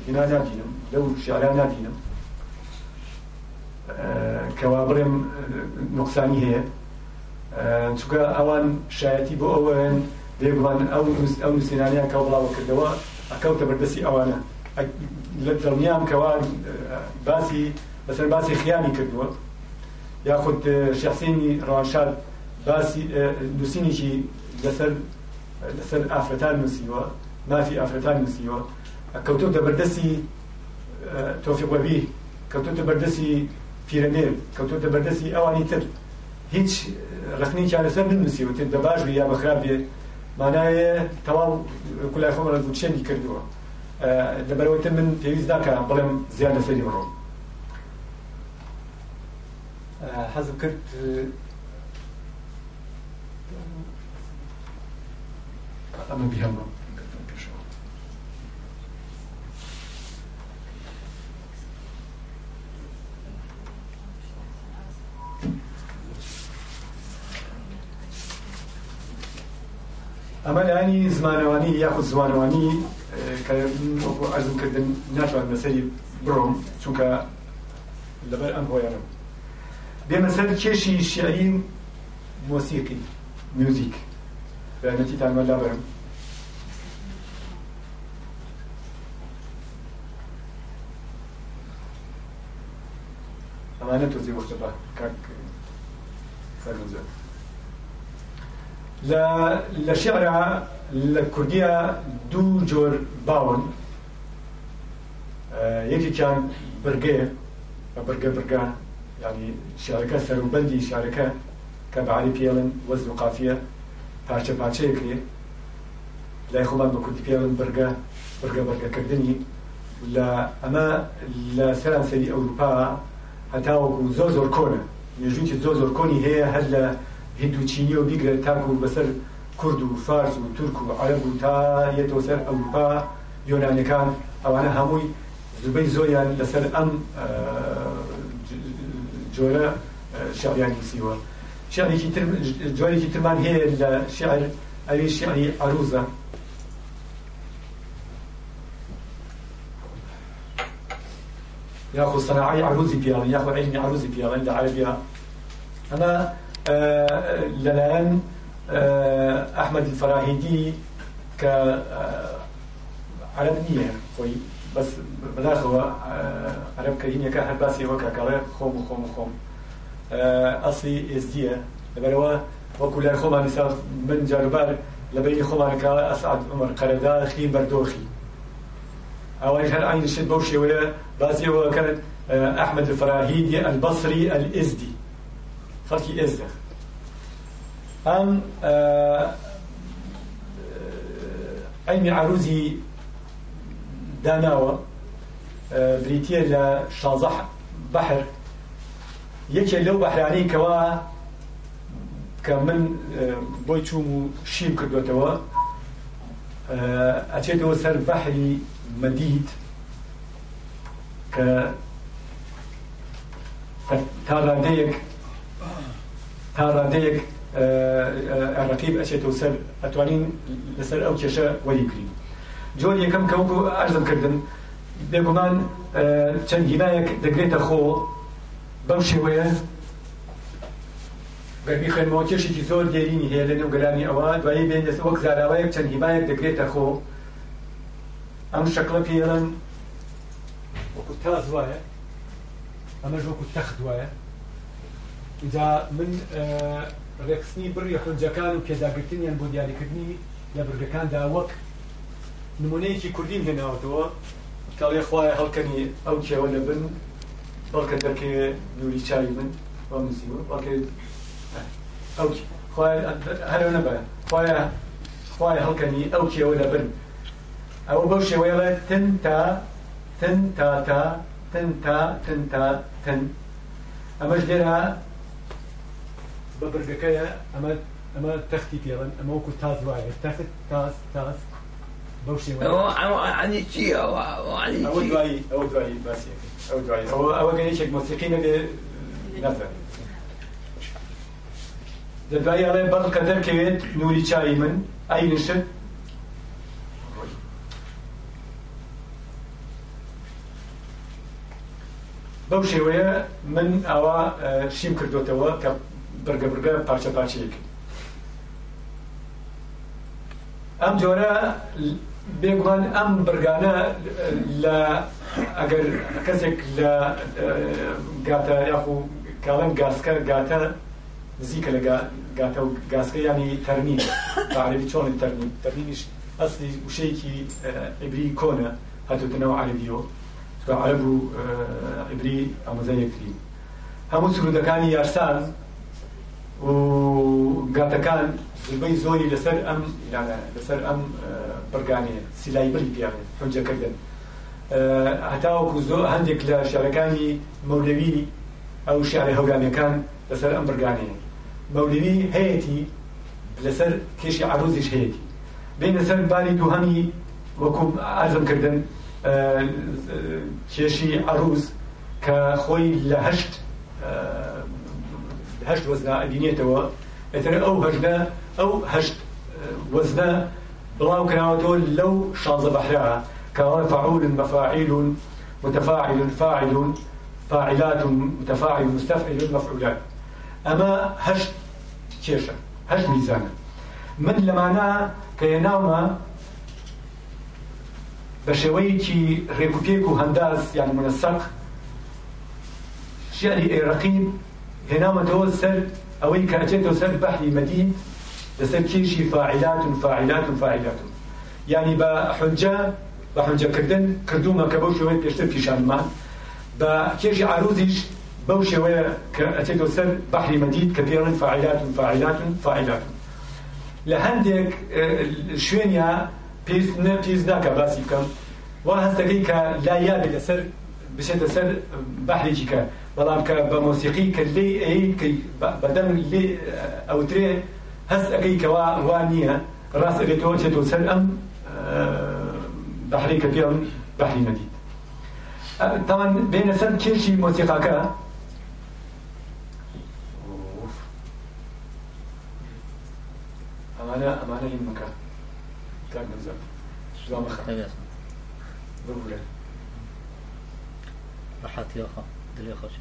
هینا نادینم لەو شاران نادینم کەوا بڵێم نقصانی هەیە چکە ئەوان شایەتی بۆ ئەوەن دێ بڵان ئەو ئەو نووسینانیان کە بڵاوە کردەوە ئەکەوتە بەردەسی ئەوانە لە دڵنیام کەوا باسی بەسەر باسی خیانی کردووە یاخود شخصینی ڕوانشار باسی نووسینێکی لەسەر لەسەر ئافرەتان نووسیوە مافی ئافرەتان نووسیوە کەوتوتە بەردەسی تۆفیقوەبی کەوتوتە بەردەسی پیرەنێر کەوتوتە بەردەسی ئەوانی تر هیچ ڕخنی چارەسەر ننووسیوە تێ دەباش یا بەخراپێ مانایە تەواو کولای خۆم لە دووچێنی کردووە لەبەرەوەیتە من پێویست ناکە بڵێم زیاد لەسەری بڕۆم حەزم کرد ئەمە بیهەمەوە ئەمە لایانی زمانەوانی یاخود زمانەوانی اه، کە ئەزمکردن ناتوان مەسەری بڕۆم چونکە لەبەر ئەم هۆیانم بێمەسەر کێشی شیعین مۆسیقی میوزیک بەەتیتان وەلا بەرم أنا تۆزی وەختە بە کاک سەرزە لشعر الكردية دو جور باون آه، يكي كان بە برگە برگان يعني شعركة سەروبندی شارەکە کە بەعالی پێڵن وەز و بارشة پارچە پارچەیەکرێ لای خۆمان بە بيالن پێڵن برگە برگە كردني لا أما لا سلام ئەوروپا أوروبا زۆر زۆر کۆنە نێژوکی زۆر زۆر کۆنی هەیە هندو چینی و بیگرە تاکو بسر کرد و فارز و ترک و عرب و تا یه یەتەوە سەر ئەوروپا یۆنانەکان ئەوانە هەمووی زبەی زۆیان لەسەر ئەم آه، جۆرە آه، شعریان نووسیوە شعرێکی تر که ترمان هەیە لە شعر ئەوی شعری یا ياخذ صناعی عروزی بيان یا علمي علمی عروزی عند عربيا اما لەلایەن ئەحمەد فەراهیدی کە عرب نییە خۆی بەس بەداخەوە عرب کەینەکە هەر باسی وەکە کاڵێ خۆم خۆم خۆم ئەسی آه، ئێزدیە إيه. لەبەرەوە وەکو لای خۆمان سا من جاربار لە بینی خۆمانەکە ئەسعد عمر قەرەدا خی بەردۆخی ئەوەی هەر عین شت بەو شێوەیە بازیەوە کرد آه، ئەحمد فراهیدی البصري الإزدي خلكي izdir. أم ئەیمی آه، آه، عروزی داناوە آه، بریتە لە شازح بحر یەکێک لو بەحرانەی کەوا کە من بۆی چوم و شیم کردوێتەوە ئەچێتەوە سەر بەحری پاڕادەیەک ڕقیب ئەچێت و سەر ئەتوانین لەسەر ئەو کێشە وەری بکرین جۆن یەکەم کەوتو ئەرزم کردن بێگومان چەند هینایەک دەگرێتە خۆ بەو شێوەیە گەرمی خوێنمەوە کێشێکی زۆر دێرینی هەیە لە نێوگەرانی ئەوە دوایی بێن لەس وەک زاراوایەک چەند هیمایەک دەگرێتە خۆ ئەم شەکڵە پێڵەن وەکو تاز وایە ئەمەش وەکو تەخت وایە جا من ڕێکخستنی بڕی حونجەکان و پێداگرتنیان بۆ دیاریکردنی لە برگەکاندا وەک نمونەیەکی کوردیم هێناوتەوە کاڵێ خوایە هەڵکەنی ئەو کێوە لە بن بەڵکە دەکەوێ نووری چاوی من بە مزیوە ئەو هەرو نەبە خوایە خوای هەڵکەنی ئەو کێوە لە بن ئەوە بەو شێوەیەڵێ تن تا تن تا تا تن تا تن تا تن ئەمەش لێرە بە بەرگەکەیە ئەمە ئەمە تەختی پێڵن ئەمە وەکو تاز وایە تەخت تاز تاز بەو شێوەنی چیەوە ئەوە دوایی ئەو دوایی باسی ئەو دوایی ئەوە ئەوە گەنیێک مۆسیقی نەبێ نەفەر دەدوایی ئەڵێ بەڵ کە دەکەوێت نوری چای من ئەی نشت بەو شێوەیە من ئەوە شیم کردوتەوە کە بەرگە بەرگە پارچە پارچەیەک ئەم جۆرە بێگوان ئەم بەرگانە لە ئەگەر کەسێک لە گاتە یاخو کاڵم گاسکە گاتە نزیکە لە گاتە و گاسکە ینی تەرمی تعریفی چۆن تەرمی تەرمیش ئەسلی وشەیەکی عبری کۆنە هەتوتنەوە عەربیۆ عەرب و عبری ئەمەزە یەکتری هەموو سرودەکانی یارسان گاتەکان زبەی زۆری لەسەر ئەم لەسەر ئەم بەرگانەیە سیلای بری پیاێ حجەکردن هەتاوەکو زۆ هەندێک لە شارەکانی مەولەوی ئەو شارە هەوگانەکان لەسەر ئەم بەرگانەیە مەولەوی هەیەی لەسەر کێشی عروزیش هەیەی بین لەسەر باری دووهەمی وەکوم ئازمکردن کێشی عروز کە خۆی لە هەشت هەشت وەزنا ئەدینێتەوە ئەتر ئەو او هشت وزنا وەزدا بڵاو کراوەتەوە لو شاز بحرها كفعول فعول متفاعل فاعل فاعلات متفاعل مستفعل مفعولات اما هشت كيشا هشت ميزانا من نا كيناوما هێناومە بە شێوەیەکی يعني و هەنداز یان اي رقيب هنا ما توصل ئەوەی کە ئەچێتەوە سەر بەحری مەدین لەسەر کێشی فاعلات فاعلات فاعلات يعني بحجة بحجة كردن كردو ما کە شوية بيشتر في شان ما بكيشي عروزيش بەو شوية کە ئەچێتەوە سەر بەحری كبيرا فاعلات فاعلات فاعلات لە آه، شوينيا شوێنیا پێست نە پێست ناکە لا يابي لسر بشێتە سر بحري جيكا بلام کە بە مۆسیقی کە لێ ئەیکەی لي لێ ئەوترێ هەست ئەگەی کەوا وا نییە ڕاست ئەگەیتەوە چێت و سەر ئەم بەحری کە پێم بەحری نەدیت تەوان بێنە سەر أمانة أمانة ئەمانە ئەمانە هین مەکە تاک نەزەر شدا مەخە دلێ خۆش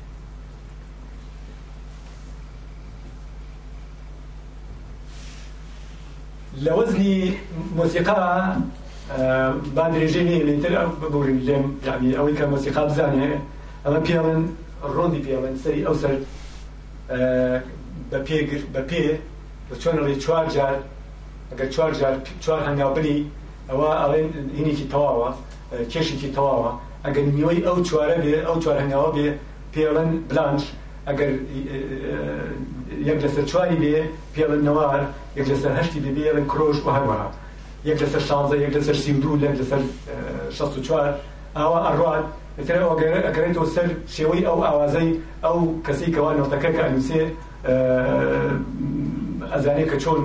لە وەزنی مۆسیقا با درێژێنێ لێتر ئەو ببوورین لێم یعنی ئەوەی کە مۆسیقا بزانێ ئەمە پیاوەن ڕۆندی پیاوەن سەری ئەو سەر بە پێ بە پێ بە چۆن ڕێ چوار جار ئەگەر چوار جار چوار هەنگاوبنی ئەوە ئەڵێن هینێکی تەواوە کێشێکی تەواوە ئەگەر نیوەی ئەو چوارە بێ ئەو چوارهنگاوە بێ پێڵەن بلانش ئەگەر یەک لەسەر چواری بێ پێڵن نەوار یەک لەسەر هەشتی بێڵن کرۆژ و هەروەها یەک لەسەر شانزە یەک لەسەر سی دوو لەک لەسەر شەست و چوار ئاوا ئەڕوان ئەگەرێتەوە سەر شێوەی ئەو ئاوازەی ئەو کەسی کەوا نۆتەکە کە نووسێ ئەزانێت کە چۆن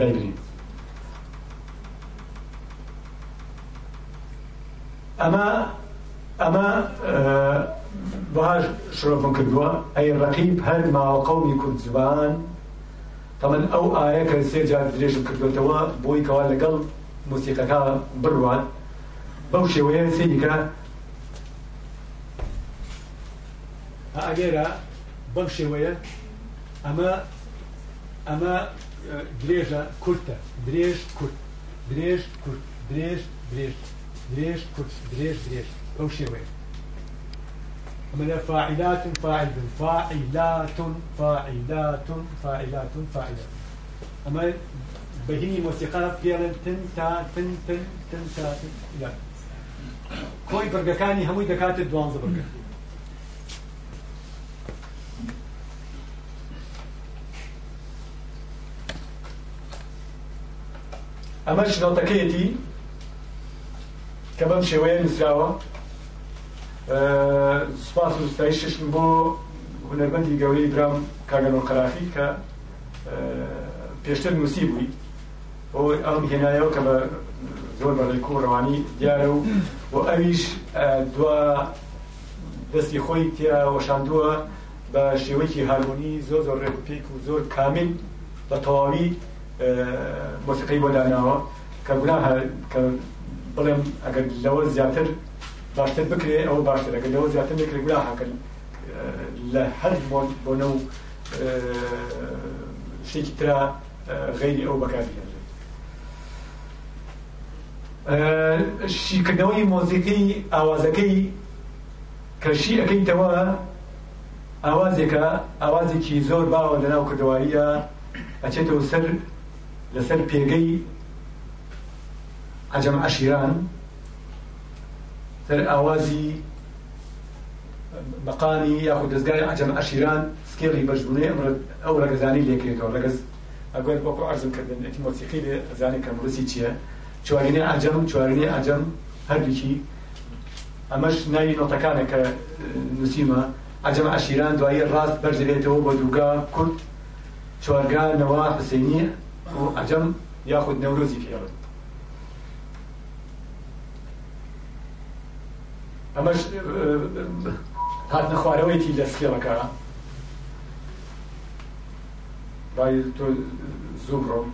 دەگرین ئەمە ئەمە باش شرۆفم کردووە ئەی ڕقیب هەر ماوەقەومی کوردزبان تەمەەن ئەو ئاە کە سێ جار درێژم کردوێتەوە بۆی کەوا لەگەڵ موسیقەکە بڕوان بەو شێوەیە سێنیکە ئەگەرە بەم شێوەیە ئەمە ئەمە درێژە کورتە درێژ کورت درێژ کورت درێژ درێژ درێژ کورت درێژ درێژ أو وين؟ من فاعلات فاعل فاعلات فاعلات فاعلات فاعلات أما بهيني موسيقى تن تن تن تا لا كوي برقكاني هموي دكات الدوام برقة أما شنو تكيتي كمان شوية نسراوة سپاس وستایششم بۆ هوەربەندی گەوری درام کاگەلۆن قەرافی کە پێشتر نووسی بووی بۆ ئەم هێنایەوە کە بە زۆر بەڕێک کوڕەوانی دیارە و و ئەویش دو دەستی خۆی تیا وەشاندووە بە شێوەیەکی هارمونی زۆر زۆر ڕێکپێک و زۆر کامل بە تەواوی مۆسیقی بۆ داناوە کە گونا کە بڵێم ئەگەر لەوە زیاتر بارتن بكري او بارتن اگر لو زيادة بكري بلا حكا لحد بون بونو شيء ترى غير او بكابيه آه، شیکردنەوەی مۆزیقی ئاوازەکەی کەشی ئەەکەیتەوە اوازك ئاوازێکی زۆر باوە لنا وكدوائيه ئەچێتەوە سر لسر بيجي عجم عشیران سر آوازی یا خود ئاوازی بەقانی یاخود دەستگای عجەم عشیران سکێڵی بەشبوونێ ئەمڕ ئەو ڕگەزانی لێکرێتەوە ڕگەز ئەگەر بۆ ئارزم کردنێتی مۆسیقی لێ زانێ کە مرسی چییە چوارینێ ئاجەم چوارینێ ئاجەم هەردووکی ئەمەش ناوی نۆتەکانە کە اه، نووسیمە عجەم عشیران دوایی تو با دوگا کرد کورد نواح حسینی و یا خود نوروزی فێڕن ئەمەش هاتنە خوارەوەیتی دەستێڵەکە بای تۆ زوبڕۆم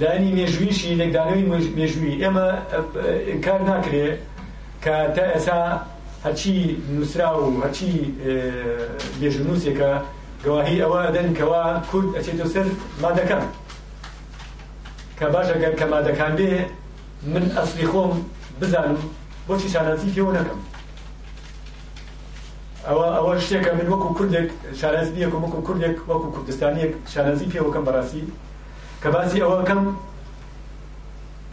لانی مێژویشی لەگدانەوەی مێژوی ئێمە کار ناکرێ کە تا ئێسا هەچی نووسرا و هەچی مێژنووسێکە گواهی ئەوە دەن کەوا کورد ئەچێتە سەر مادەکان کە باشەگەر کە مادەکان بێ من ئەسلی خۆم بزانم بۆچی شارەتی پێوە نەکەم ئەوە ئەوە شتێکە من وەکو کوردێک شارەزی یەکم وەکو کوردێک وەکو کوردستانیەک شارەزی پێوەکەم بەڕاستی کە باسی ئەوەکەم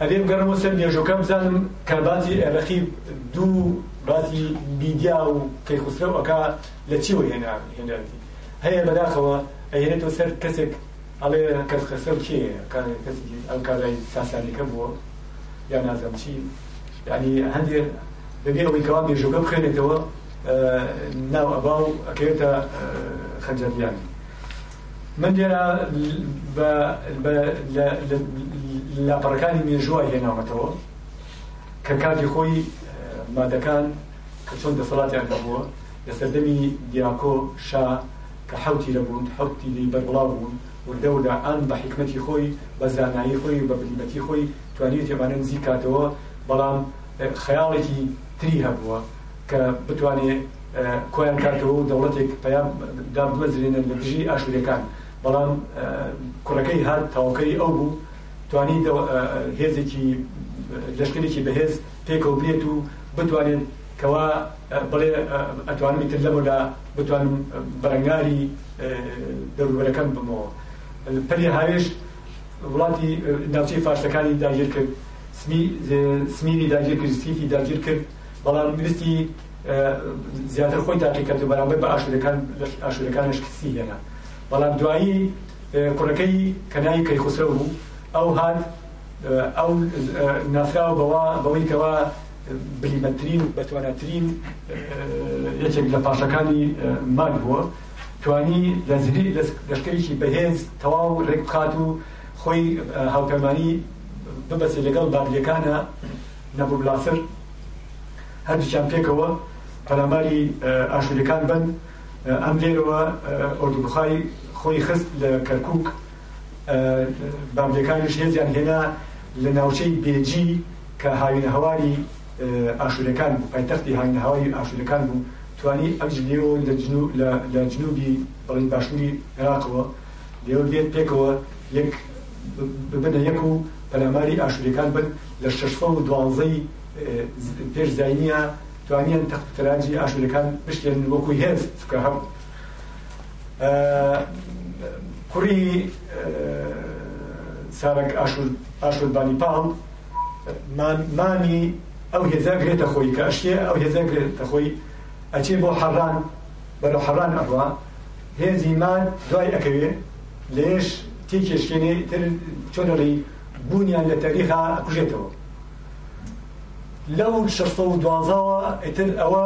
ئەلێم گەرمەوە سەر نێژەکەم بزانم کە باسی ئەرەخی دوو باسی بیدیا و کەیخوسرە ئەکا لە چیوە هێنا هێناتی هەیە بەداخەوە ئەهێنێتەوە سەر کەسێک ئەڵێ کەس خەسەر کێ کەسی ئەم کارای ساسانیەکە بووە یا نازەم چی ینی هەندێک دەبێت ئەوەی کەوا مێژوەکە بخێنێتەوە ناو ئەبا و ئەکەوێتە خەنجەریان من دێرە لاپەڕەکانی مێژوای هێناوەتەوە کە کاتی خۆی مادەکان کە چۆن دەسەڵاتیان دەبووە لەسەردەمی دیاکۆ شا کە حوتی لەبوون حوتی لی بەربڵاو بوون وردەودا ئەن بە حکمەتی خۆی بە زانایی خۆی بە بلیمەتی خۆی توانیت تێبانە نزیکاتەوە بەڵام خەیاڵێکی تری هەبووە کە بتوانێت کۆیان کاتەوە و دەوڵەتێک پەیامدان بمەزرێنن لە دژی ئاشورەکان بەڵام کوڕەکەی هات تاوەکەی ئەو بوو توانی هێزێکی لەشکرێکی بەهێز پێکەوە بێت و بتوانێت کەوا بڵێ ئەتوانم تر لەمەدا بتوانم بەرەنگاری دەروبەرەکەم بمەوە پەلی هاوێش وڵاتی ناوچەی فارسەکانی داگیر کرد سمیری داگیر کرد سیفی داگیر کرد بەڵام ویستی زیاتر خۆی تاقی کرد و بەرامبەر بە ئاشورەکان ئاشورەکانش کسی هێنا بەڵام دوایی کوڕەکەی کەنایی کەی خسرە بوو ئەو هات ئەو نافراوە بەوە بەوەی کەەوە بلیمەترین بەتوانەترین یەکێک لە پاشەکانی ماگ بووە توانی لە زری لەشکەیشی بەهێز تەواو ڕێک بخات و خۆی هاوپەیمانی ببەسێ لەگەڵ بابلەکانە نەبوو بلاسر هەردووچیان پێکەوە پەراماری ئاشوریەکان بن ئەم لێرەوە ئۆردوبخای خۆی خست لە کەرکک بابلەکانیش هێزیان هێنا لە ناوچەی بێجی کە هاوینە هەواری ئاشوریەکان بوو پایتەختی هاینە هەواری ئاشوریەکان بوو توانی ئەوج لێەوە لە جنوبی بەڵین باشووری عێراقەوە لێوە بێت پێکەوە یەک ببنە یەک و پەلاماری ئاشوریەکان بن لە شش و دوانزەی پێشزانینە توانیان تەختتەرانجی ئاشوریەکان پشتێن وەکوی هێز کە هەم کوڕی سارک ئاشوربانی پاڵ مامی ئەو هێزاگرێتە خۆی کە ئەشێ ئەو هێزاگرێتە خۆی ئەچێ بۆ حەڕان بەرە حەڕان ئەڕوا هێزیمان دوای ئەەکەوێ لێش تێکێشکێنێ تر چۆنەڕی بوونیان لە تاریخا ئەکوژێتەوە لەو 1612ەوە ئیتر ئەوە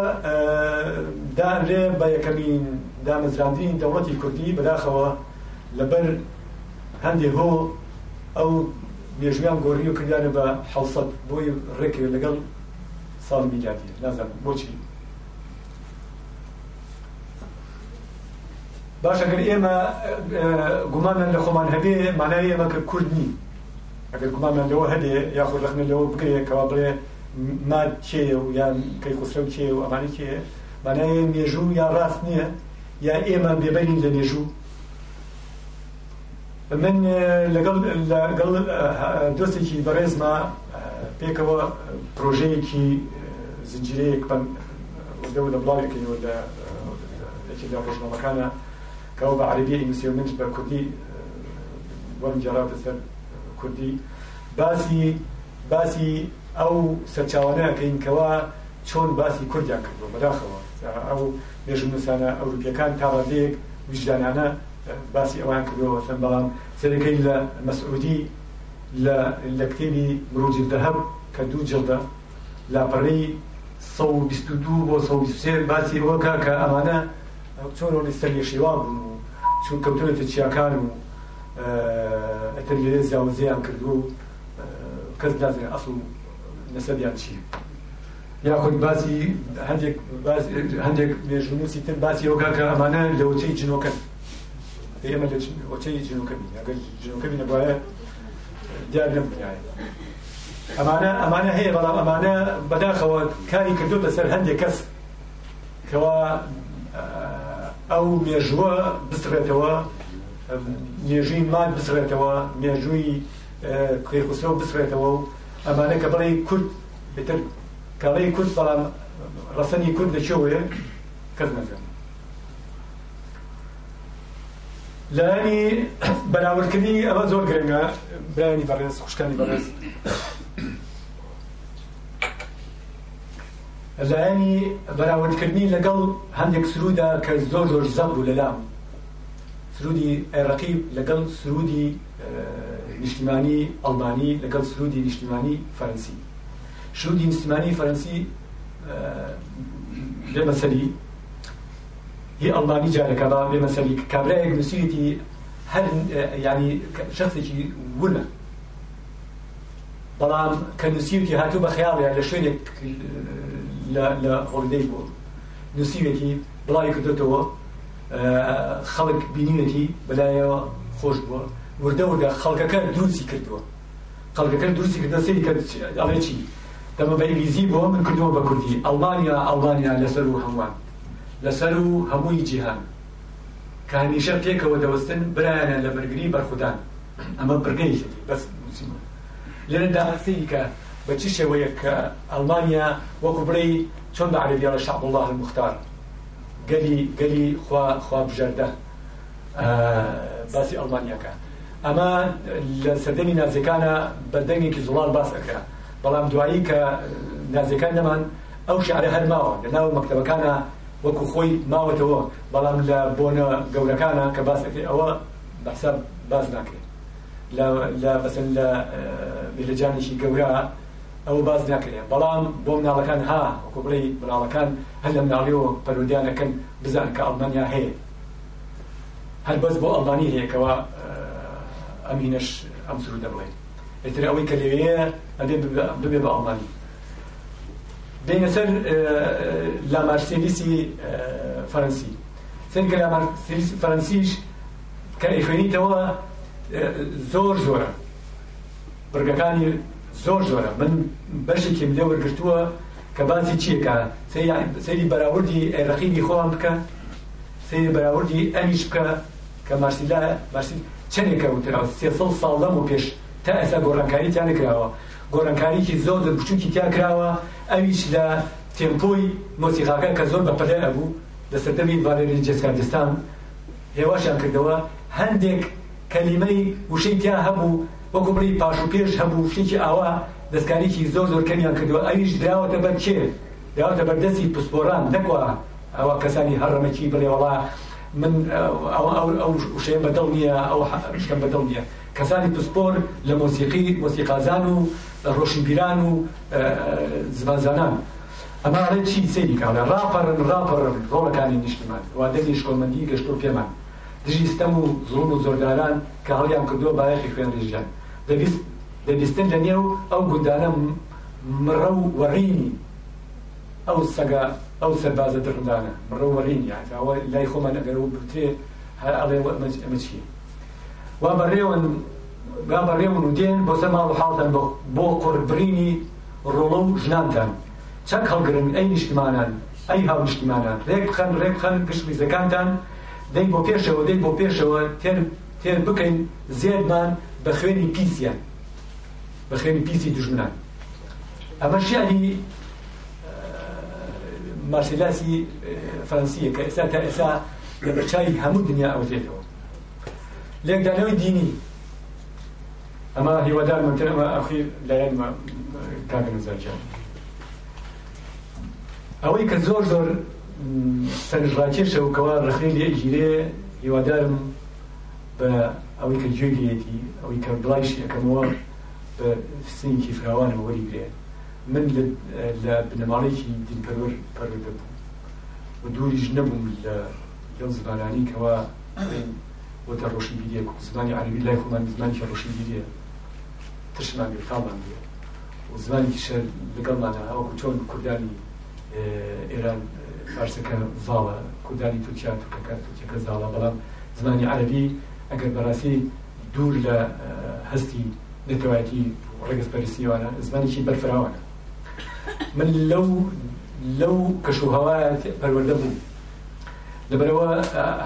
دارێ بە یەکەمین دامەزراندین دەوڵەتی کوردی بەداخەوە لەبەر هەندێک هۆ ئەو مێژویان گۆڕی و کردیانە بە حوسەت بۆی ڕێکرێ لەگەڵ ساڵ میلادی نازانم بۆچی باشەگەر ئێمە گومانان لە خۆمان هەبێ مانای ئێمە کە کوردنی ئەگەر گومامان لەوە هەدێ یاخود لەخنە لەوە بکرێ کەوا بڵێ ما چێە و یان کەی خوسرە و چێ و ئەمانی کێ مانایە مێژوو یا ڕاست نییە یا ئێمان بێبەرین لە نێژوو من لەگەڵ لەگەڵ دۆستێکی بەڕێزما پێکەوە پرۆژەیەکی زنجیرەیەک بم دەو لە بڵاوێکەوە لە لە ڕۆژنامەکانە کەەوە بە عربیە ئینگلیسی و منش بە کوردی وەرم جێرا بەسەر کوردی باسی باسی ئەو سەرچاوانەکەین کەوا چۆن باسی کوردیان کردەوە بەداخەوە ئەو مێژمەسانە ئەوروپیەکان تاڕادەیەک ویژدانانە باسی ئەوان کردەوە سم بەڵام سەرەکەی لە مەسعودی لە لە کتێبی مرۆجی دەهەب کە دوو جڵدە لاپەڕی 12 بۆ 23 باسی ئەوەکە کە ئەمانە چۆن ڕۆنی سەر لێشێوان بوون و چون کەوتونەتە چیاکان و ئەتەن لێ زیاوزیان کردو و کەس نازانێت ئەسڵ نەسەبیان چی یاخود باسی هەندێک هەندێک مێژنووسی تر باسی ئەوگا کە ئەمانە لە وچەی جنۆکەن ئێمە لە وچەی جنۆکەبین ئەگەر جنۆکەبین نەبواە دیار نەبوونیایە ئەمانە ئەمانە هەیە بەڵام ئەمانە بەداخەوە کاری کردوتە سەر هەندێک کەس کەوا ئەو مێژووە بسرێتەوە نێژووی مای بسرێتەوە نێژووی کوێکوسرە بسرێتەوە و ئەمانە کە بڵێ کورد بتر کاڵی کورد بەڵام ڕسەنی کورد لەچێوەیە کەس نەکەم لەانی بەراوردکردنی ئەمە زۆر گرنگە برانی بەڕێز خوشکانی بەڕێز لەانی بەراوردکردنی لەگەڵ هەندێک سرودا کە زۆر زۆر زەب و لەلام سرودی عێرەقی اه، لەگەڵ سرودی اه، نیشتیمانی ئەڵمانی لەگەڵ سرودی نیشتیمانی فەرەنسی سرودی نیشتیمانی فەرەنسی اه، بێمەسەری هی ئەڵمانی جارەکە بە بێمەسەری کابراەیەک نووسیتی هەر ینی شخصێکی ونە بەڵام کە نووسیوتی هاتو بە خیاڵیان لە شوێنێک لە هۆڵدەی بوو نووسیوێتی بڵاوی کردێتەوە خەڵک بینینەتی بەلایەوە خۆش بووە وردە وردە خەڵکەکە دروستی کردووە خەڵکەکە دروستی کردە سری کردڵێ چی دەمە بەنگلیزی بۆ من کردەوە بە کوردی ئەڵبانیا ئەڵبانیا لەسەر و هەمووان لەسەر و هەمووی جیهان کە هەمیشە پێکەوە دەوەستن برایانە لە بەرگری بەرخودان ئەمە برگەی بەس موسیمە لێرە داهەسەی کە بەچی شێوەیە کە ئەڵمانیا وەکو بڕی چۆن بە عربیا لە شعب الله المختار گەلی گەلی خوابژەردە باسی ئەڵمانیەکە ئەمە لە سەردەمی نازەکانە بەدەنگێکی زوڵال باس ئەکرا بەڵام دوایی کە نازەکان نەمان ئەو شعرە هەرماوە لە ناو مەکتتەبەکانە وەکو خۆی ماوەتەوە بەڵام لە بۆنە گەورەکانە کە باسەکەی ئەوە بەحساب باز ناکرێت لە بەسن لە میلەجانێکی گەورە ئەو باز ناکرێ بەڵام بۆ مناڵەکان ها وەکوبرەی مناڵەکان هەر لە مناڵیەوە پەرودیانەکەن بزان کە ئەڵمانیا هەیە هەر بەس بۆ ئەڵمانی هەیەکەوە ئەمینش ئەم سرو دەبڵێت ئتر ئەوەی کە لەوەیە ئەبێ ببێ بە ئەڵمانی بینە سەر لامارسێلیسی فەرەنسی سنگە لامارسێلیسی فەرەنسیش کە ئەیخوێنیتەوە زۆر زۆرە بەرگەکانی زۆر زۆرە من بەشێکی لێ وەرگتووە کە باسی چیەکە سەیری بەراوردی عێرەقیبی خۆم بکە سەیری بەراوردی ئەمیش بکە کە ماشیلا چندێکە وترا سێ ساڵدەم و پێش تا ئەسا گۆڕانکاری تیا نکراوە گۆڕانکاریی زۆر بچووکی تیا کراوە ئەویش لە تێمپۆی مۆسیقاکە کە زۆر بەپەلێ ئەبوو لە سەردەمی بارێنی جێسکاردستان هێواشیان کردەوە هەندێک کەلیمەی وشەی تیا هەبوو وەکو بڵی پاش و پێش هەبوو شتێکی ئاوا دەستکاریی زۆر زۆر کەمیان کردووە ئەویش دراوەتە بەر چێ دراوەتە بەردەستی پسپۆران نەکوە ئەوە کەسانی هەڕەمەکی بڵێ وڵا من ئەو شێ بەدڵ نییە ئەو شکەم بەدڵ نییە کەسانی پسپۆر لە مۆسیقی مۆسیقازان و ڕۆشنبیران و زبازانان ئەمانە چی سری کاڵە راپەرن راپەرن ڕۆڵەکانی نیشتمان وا دەلی شکۆمەندی گەشتۆ پێمان دژی ستەم و زۆر و زۆرداران کە هەڵیان کردووە باەخی خوێن ڕێژیان دەبیستن لە نێو ئەو گوندانە مرە و وەڕینی ئەو سەگا ئەو سەربازە درندانە مرە وەڕینی ئەوە لای خۆمان ئەگەر و بترێ هەر ئەڵێ ئەمە چیە وا بەڕێوەن با بەڕێون و دێن بۆ سەمان و حاڵتان بۆ قربرینی ڕۆڵە و ژنانتان چەند هەڵگرن ئەی نیشتمانان ئەی هاونیشتمانان ڕێک بخەن ڕێک بخەن پشتیزەکانتان دەی بۆ پێشەوە دەی بۆ پێشەوە تێر بکەین زێرمان بە خوێنی پیسیان بە خوێنی پیسی دژمنان ئەمەش یعنی مارسلاسی فەرەنسیە کە ئێستا تا ئێستا لە بەرچاوی هەموو دنیا ئەوتێتەوە لێکدانەوەی دینی ئەمە هیوادار منترەوە ئەخی لەلایەن کاگە نزارجان ئەوەی کە زۆر زۆر سەرژڕاکێشە و کەوا ڕخی لێ گیرێ هیوادارم بە ئەوەی کە جێگرێتی ئەوەی کە بڵایشی ئەەکەمەوە بە سینکی فراوانە وەریگرێت من لە بنەماڵێکی دیپەرەر پەرە دەبوو و دووریش نەبووم لە لەو زبانانی کەەوە وەتە ڕۆشن بیریە و زمانی عربی لای خۆمان زمانی ڕۆشن بیریە تشمان تاڵمان بێ و زمانی شەر لەگەڵمانە ئەوکو چۆن کوردانی ئێران فارسەکە زاڵە کوردانی تورکیا تورکەکە تورکەکە زاڵە بەڵام زمانی عربی ئەگەر بەڕاستی دوور لە هەستی دەتەواتی ڕێگەسپەرسیوانە زمانێکی بەرفراوانە من لەو لەو کەشوهوات پەروەەردە بوو لەبەرەوە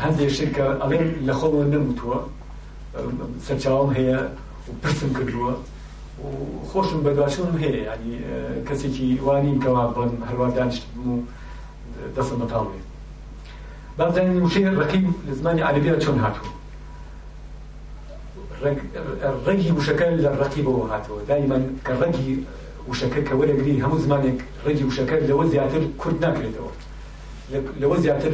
هەندێک شکە ئەڵێ لە خۆڵەوە نەموتووە سەرچاوم هەیە و پرسم کردووە و خۆشم بەداشم هەیە ینی کەسێکی وانیم کەوا بن هەروە دانیشتم و دەسم بەتاڵێت بازانانی وشەیە ڕقیم لە زمانی عربیە چۆن هاتووە رجي وشكل للرقيب وهاتو دائما كرجي وشكل كولا قليل هم زمانك رجي وشكل لو زياتر كنت ناكلته لو زياتر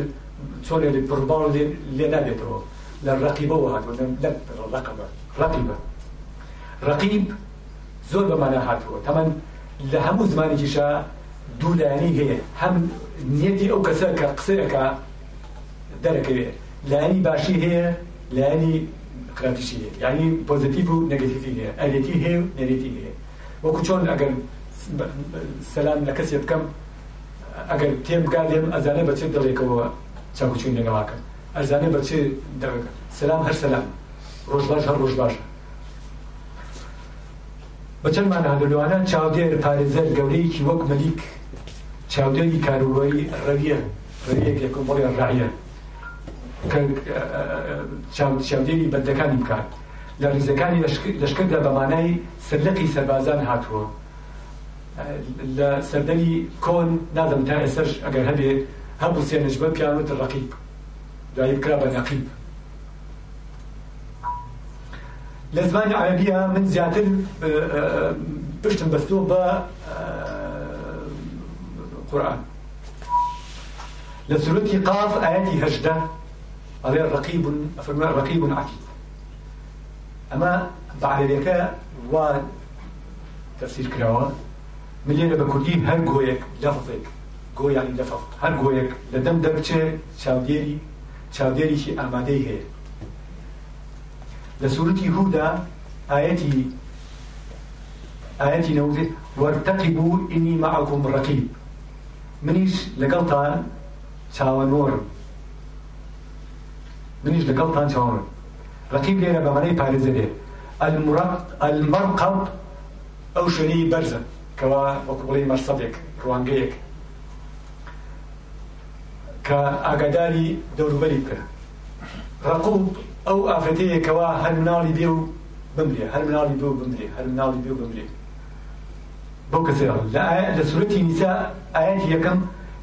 تونا للبربار لنادته للرقيب وهاتو لا رقبة رقيبة رقيب زور بمعنى هاتو طبعا لهم زمان جيشا دولاني هي هم نيتي او كسر كقصيرك درك لاني باشي هي لاني کراندیشی هەیە یعنی پۆزیتیڤ و نگتیڤی هەیە ئەلێتی هەیە و نێریتی هەیە وەکو چۆن ئەگەر سەلام لە کەسێ بکەم ئەگەر تێم بگا لێم ئەزانێ بەچێ دەڵێکەوە چاکوچوین لەگەڵاکەم ئەزانێ بەچێ دەڕێکە سەلام هەر سەلام ڕۆژ باش هەر ڕۆژ باشە بەچەندمان هەدەلووانە چاودێر پارێزەر گەورەیەکی وەک مەلیک چاودێری کاروباری ڕەویە ڕەویەک لە کۆمەڵی ڕعە اه، اه، اه، چاودێری بەندەکانی بکات لە ڕێزەکانی لەشکردا بەمانای سەرلقی سەربازان هاتووە لە سەردەری کۆن نادەم تا ئێسەرش ئەگەر هبه هبو سێنەژبەر پیاوت ڕقیب دوایی بکرا بە نەقیب لە زمانی من زیاتر بشتن بثلو با قرآن لە قاف آياتي هجده ئەوێ ڕقیبن ئەفرمە ڕقیبن عتید ئەمە بەعەرەبیەکە وا تەفسیر کراوە من لێرە بكردي هر جويك لفظك جو يعني لفظ هر جويك لدم دەم دەبچێ شاوديري چاودێریشی ئامادەی هەیە لە سورەتی هودا آياتي آياتي نوزي وارتقبوا إني معكم رقيب منيش لقلتان چاوەنۆرم منیش لەگەڵ تان چاوەڕێ ڕقیب لێرە بەمەەی پارێزە لێ المەرقەب ئەو شوێنەی بەرزە کەوا وەکو بڵێ مەرسەبێک ڕوانگەیەک کە ئاگاداری دەوروبەری بکە ڕقوب ئەو ئافرەتەیەکەوە هەر مناڵی بێ و بمرێ هەر مناڵی بێ و بمرێ هەر مناڵی بێ و بمرێ بەو کەسێ لە سورەتی نیسا ئاەتی یەکەم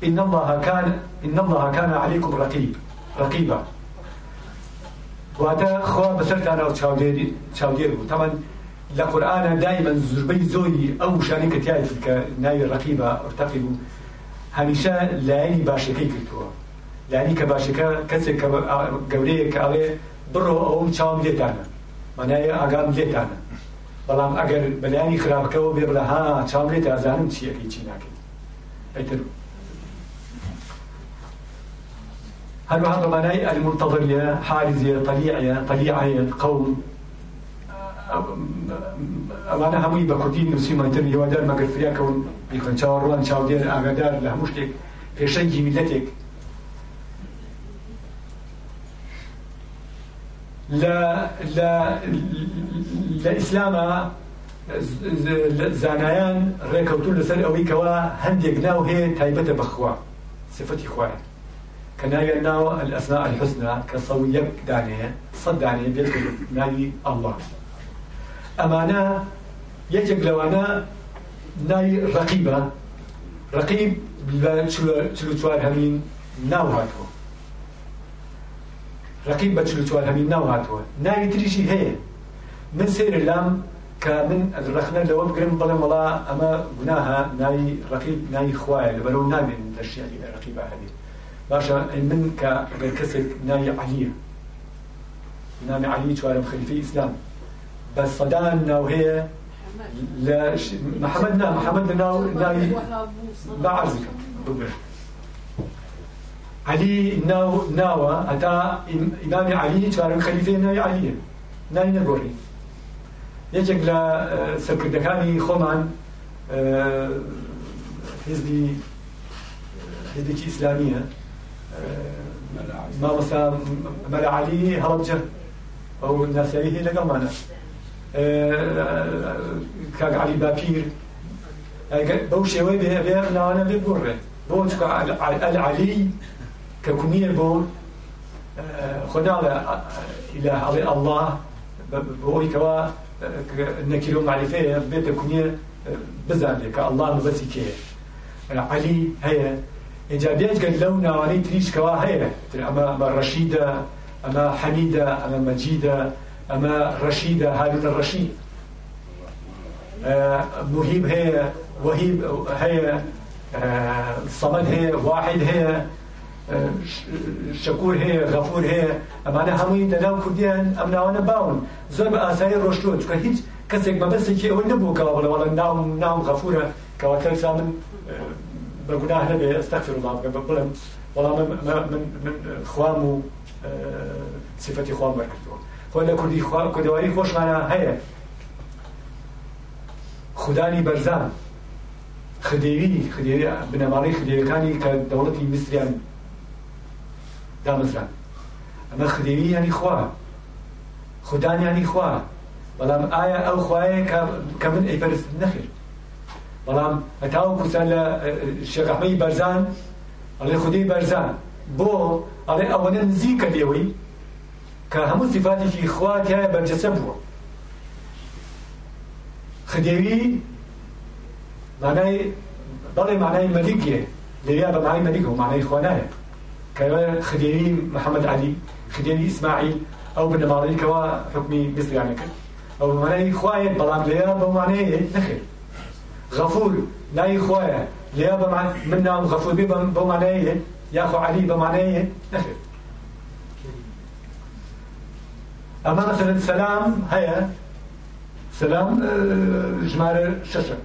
إن الله كان إن الله كان عليكم رقيب رقيبا واتە خوا بەسەر دانا و چاودێر بوو تەمەەن لە قورآانە دایمەن زوربەی زۆری ئەو شانی کە تایت کە ناوی ڕقیبە ئۆرتەقی بوو هەمیشە لایەنی باشەکەی کردووە لانی کە باشەکە کەسێک گەورەیە کە ئەڵێ بڕۆ ئەوم چاوم لێتانە مەنایە ئاگام لێتانە بەڵام ئەگەر بەلایانی خراپەکەەوە بێ بڵە ها چاوم لێت ئازانم چیەکەی چی ناکەیت ئەتر هەروە هەندڵانای ئەلمونتەظریە حارزیە تەلیعە تەلیعەیە قەوم ما هەمووی بە کوردی نووسیمانتر هێوادار مەگەرفریاکەون بیکەن چاوەڕوان چاودێن ئاگادار لە هەموو في پێشەنگی میلەتێک لا لا لا ئیسلامە زانایان ڕێکەوتور لەسەر ئەوەی کەەوە هەندێک ناو هي تایبەتە بخوا سفەتی خوارد يعني. کە ناویان ناوە ئەسنا الحسنا کە سەو یەک دانەیە سەد دانەیە بێت ناوی ئەڵڵا ئەمانە یەکێک لەوانە ناوی ڕقیبە ڕقیب چل و چوار هەمین ناو هاتووە ڕقیب بە چل و چوار هەمین ناو هاتووە ناوی تریشی هەیە من سێر لام کە من ڕخنە لەوە بگرم بڵێ وڵا ئەمە گوناها ناوی ڕقیب ناوی خوایە لەبەرەوە نامێن لە شیعی ڕقیبە هەبێت باشا من كا كسك ناي علي نامي علي شوارم خليفه اسلام بس ناو هي لا محمد محمدنا محمد ناو ناي بعزك علي ناو ناوى اتى امامي علي شوارم خليفه ناي علي ناي نبوري يجيك لا آه، سكرتكاني خمان آه، حزبي حزبي اسلاميه مامۆستا مەلعالی هەڵبجە ئەو ناسیایی لەگەڵمانە کاگعالی باپیر بەو شێوەی بێ ناوانە بێ بڕێ بۆ چکە علی کە کومیە بۆ خۆناڵە إلى هذا الله بۆی کەوا نەکیرۆ معرفەیە بێتە کومیە بزانێ کە ئەلله بەسی کێ علی هەیە اینجا بیاد کرد لەو ناوانەی تریشکەوا هەیە اما اما ڕەشیدە اما حەمیدە اما مەجیدە اما ڕەشیدە هارون ڕەشی آه، مهیب هەیە وهیب هەیە آه، صمد هەیە واحد هەیە آه، شەکور غفور غەفور اما أنا هەمووی لەناو کوردیان اما أنا باون زۆر بە رشدو ڕۆشتووە چکە هیچ کەسێک بەبەستێکی ئەوە نەبوو کەەوە بڵێ وەڵە نام ناو غەفورە کەەوە کەسا من بە گوناه نەبێ ئەستەفر وڵام بکە بڵم بەڵام من خوام و سفەتی خوام بەرکردەوە خۆ لە کوردی کودەواری خۆشمانە هەیە خودانی بەرزان خدێوی خدێری بنەماڵی خدێەکانی کە دەوڵەتی میسریان دامزران ئەمە خدێوی ینی خوا خودانیانی خوا بەڵام ئایا ئەو خوایە کە من ئەیپەرست نەخیر بەڵام ئەتاو کوردستان لە شێقەحمەی بەرزان ئەڵێ خودەی بەرزان بۆ ئەڵێ ئەوەنە نزیکە لێەوەی کە هەموو سیفاتێکی خوا تایە بەرجەسە بووە خدێوی مانای بەڵێ مانای مەلیکێ لەویا بە مانای مەلیک و مانای خوانایە کەوە خدێوی محەممەد علی خدێوی ئیسماعیل ئەو بنەماڵەیەکەوە حکمی بسریانەکرد ئەو مانای خوایە بەڵام لەیە بەو مانەیە نەخێت غفور ناي خويا ليا بمعنى منا غفور بي بمعنى يا أخو علي بمعنى نخير أما مثلا سلام هيا سلام آه، جمار ششة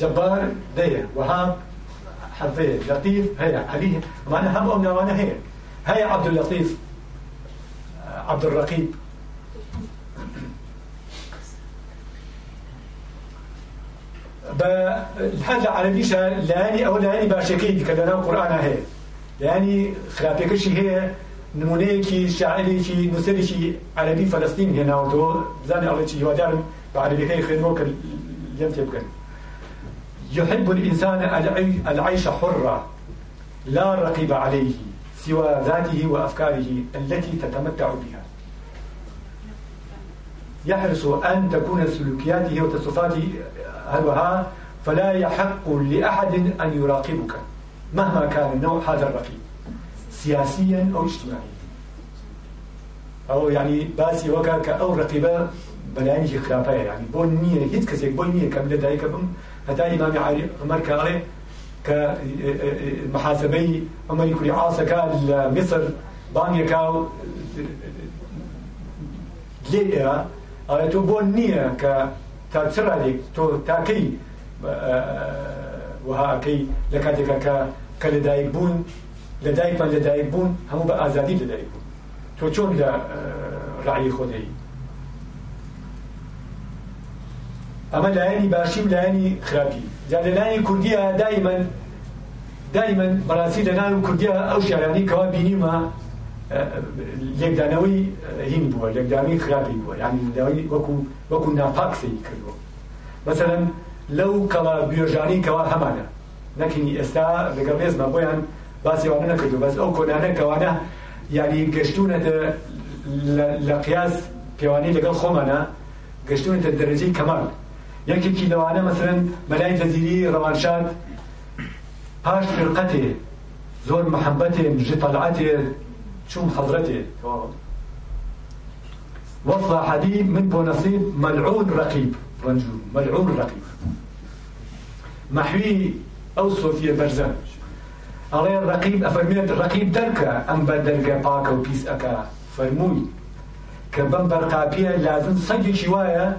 جبار ديا وهاب حذية لطيف هيا علي معنى هم أو هيا هيا عبد اللطيف آه، عبد الرقيب بە هەر لە عەرەبیشە لایانی ئەوە لایانی باشەکەی کە لەناو قورآنا هەیە لایانی خراپێکەشی هەیە نمونەیەکی شاعرێکی نووسەرێکی عەرەبی فەلەستین هێناوەتەوە بزانێ ئەڵێ چی هیوادارم بە عەرەبیەکەی خوێنەوە کە لێم تێ بکەن يحب الإنسان العيش حره لا رقيب عليه سوى ذاته وأفكاره التي تتمتع بها يحرص أن تكون سلوكياته وتصفاته أهلها فلا يحق لأحد أن يراقبك مهما كان النوع هذا الرقيب سياسيا أو اجتماعيا أو يعني باسي وكا أو رقيبة بلانيش خلافة يعني بون نية هيت كسيك بون نية كاملة دايك بم هتا إمام عمر كاري كمحاسبي عمر يكري عاصكا لمصر بانيكاو ليه ئەوێت تۆ بۆ نية تا چڕێک تۆ تاکەی وهاکەی لە کاتێکە کە کە لەدایک بوون لەدایکمان لەدایک بوون هەموو بە ئازادی لەدایک بوون تۆ چۆن لە ڕعی خۆدەی ئەمە لایەنی باشی و لایەنی خراپی جا لە لایەنی کوردیە دایمەن دایمەن بەڕاستی لە ناو کوردیە ئەو شارانی کەوا بینیمە یەکدانەوەی هین بووە یەکدانەی خراپی بووە یانیداوی وەکو وەکو ناپاکسی کردووە مثلەن لەو کەڵا بێژانی کەوا هەمانە نەکردنی ئێستا لەگەڵ ێزمە بۆیان باسیوانە نەکردو بەس ئەو کۆنانە کەوانە یعنی گەشتونەتە لە قیاس پێوانی لەگەڵ خۆمانە گەشتونەتە دەرەجەی کەمال یەکێکی لەوانە مەسرن بەلای تەزیری ڕەوانشاد پاش فرقەتێ زۆر محەبەتێ ژتەلعاتێ شون حضرته وفى حديث من بو نصيب ملعون رقيب رنجو ملعون رقيب محوي أو صوفية برزان عليه الرقيب أفرميت الرقيب دركا أم بدركة باكا وبيس أكا فرموي كبن برقابية لازم صدي شواية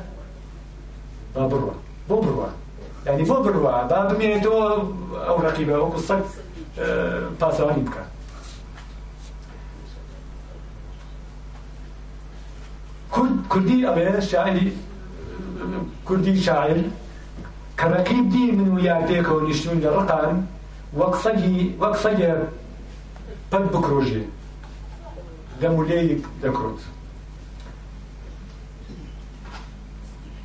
بابروا بابروا يعني بابروا باب ميتو أو رقيبة أو قصة باسواني بكا كردي أبي شاعري كردي شاعر كركيب دي من وياك ديك ونشتون الرقم وقصي وقصي بد بكروجي لمولي دكروت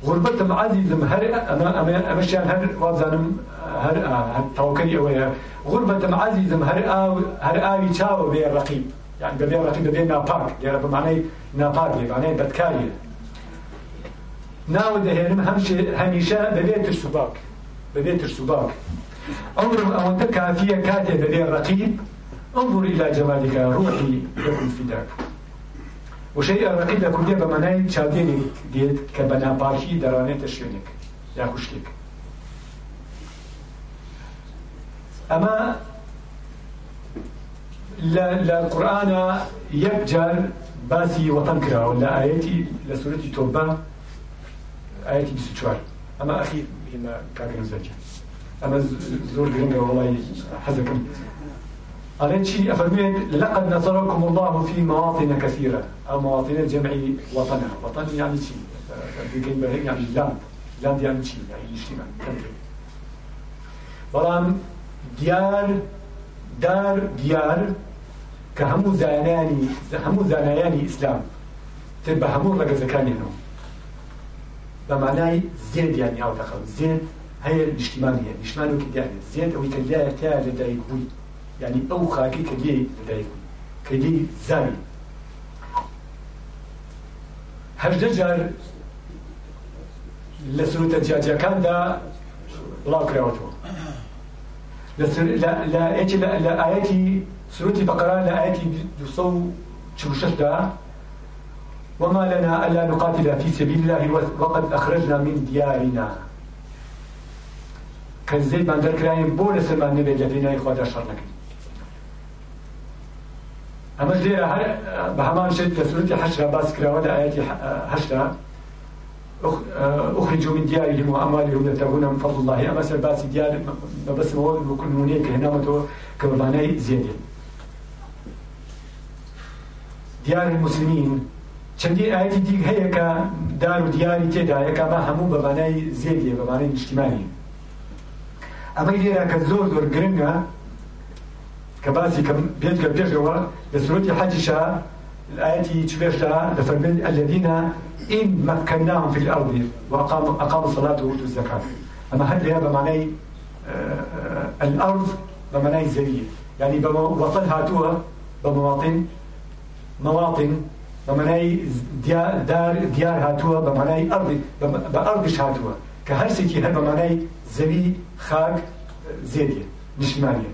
غربتم لم هر أما أما أما شان هر وابزانم هر آه توكلي أويا غربتم لم هر آه هر آوي آه بيا رقيب يعني دبي وقتی دبی ناپاک دیار به معنی ناپاکی معنی بدکاری ناود دهیم همش هنيشة بدي ترسوباک بدي ترسوباک أمر أو أنت كافية كاتية لدي الرقيب انظر إلى جمالك روحي لكم فداك وشيء الرقيب لكم دي بمعنى تشابيني ديت كبنا باكي دراني تشينك يا كشتك أما القرآن قورآە باسي باسی ولا کراوە لسورة توبة لە سورەتی أما أخي 24 ئەمە ئەخی کاگەن زەرجە ئەمە زۆر گرنگە وڵی شيء لقد نصركم الله في مواطن كثيرة أو مواطن جمعي وطنها وطن يعني شيء بيجين بهيك يعني لاند لاند يعني شيء يعني اجتماع كنتري ديار دار ديار كهمو زاناني زانانی هەموو زانایانی ئیسلام زكاني بە بمعنى زيد يعني أو زێدیانی زيد هاي هەیە هي هەیە نیشمان و کردیانە زێد ئەوی کەلیایەتیا لەدایک بووی یعنی ئەو خاکی کەلیەی لەدایک بوو کەلی زاني هجد جار لە لا لا بڵاو لا لا ئاەتی سورة بقرة لآية دوسو تشوشش دا وما لنا ألا نقاتل في سبيل الله وقد أخرجنا من ديارنا كزيد من در كراين بولس سمان نبي لدينا إخوة در شر أما جدير بهمان شد سورة حشرة باس كرا آية حشرة آه، أخرجوا من ديارهم وأموالهم يبتغون من فضل الله أما سر باس ديار بس مول كل منيك هنا كرباني زياده دیار المسلمین چندین آیەتی دیگ هەیە کە دار و دیاری تێدا یەکە بە بمعنى بەبانای زێریە بەبانەی نیشتیمانی ئەمەی لێرە کە زۆر زۆر گرنگە کە باسی کە بێت کە پێشەوە لە سوەتی حەجیشە الآية تشبيرتا لفرمين الذين إن مكناهم في الأرض وأقاموا أقام الصلاة وأوتوا الزكاة أما هل هي بمعنى الأرض بمعنى الزرية يعني وطنها هاتوها بمواطن مەواڵین بە مەنای دیار هاتووە بە مەنای بە ئەردش هاتووە کە هەرسێکی هەر بە مەنای زەوی خاک زێدیە نیشمانیە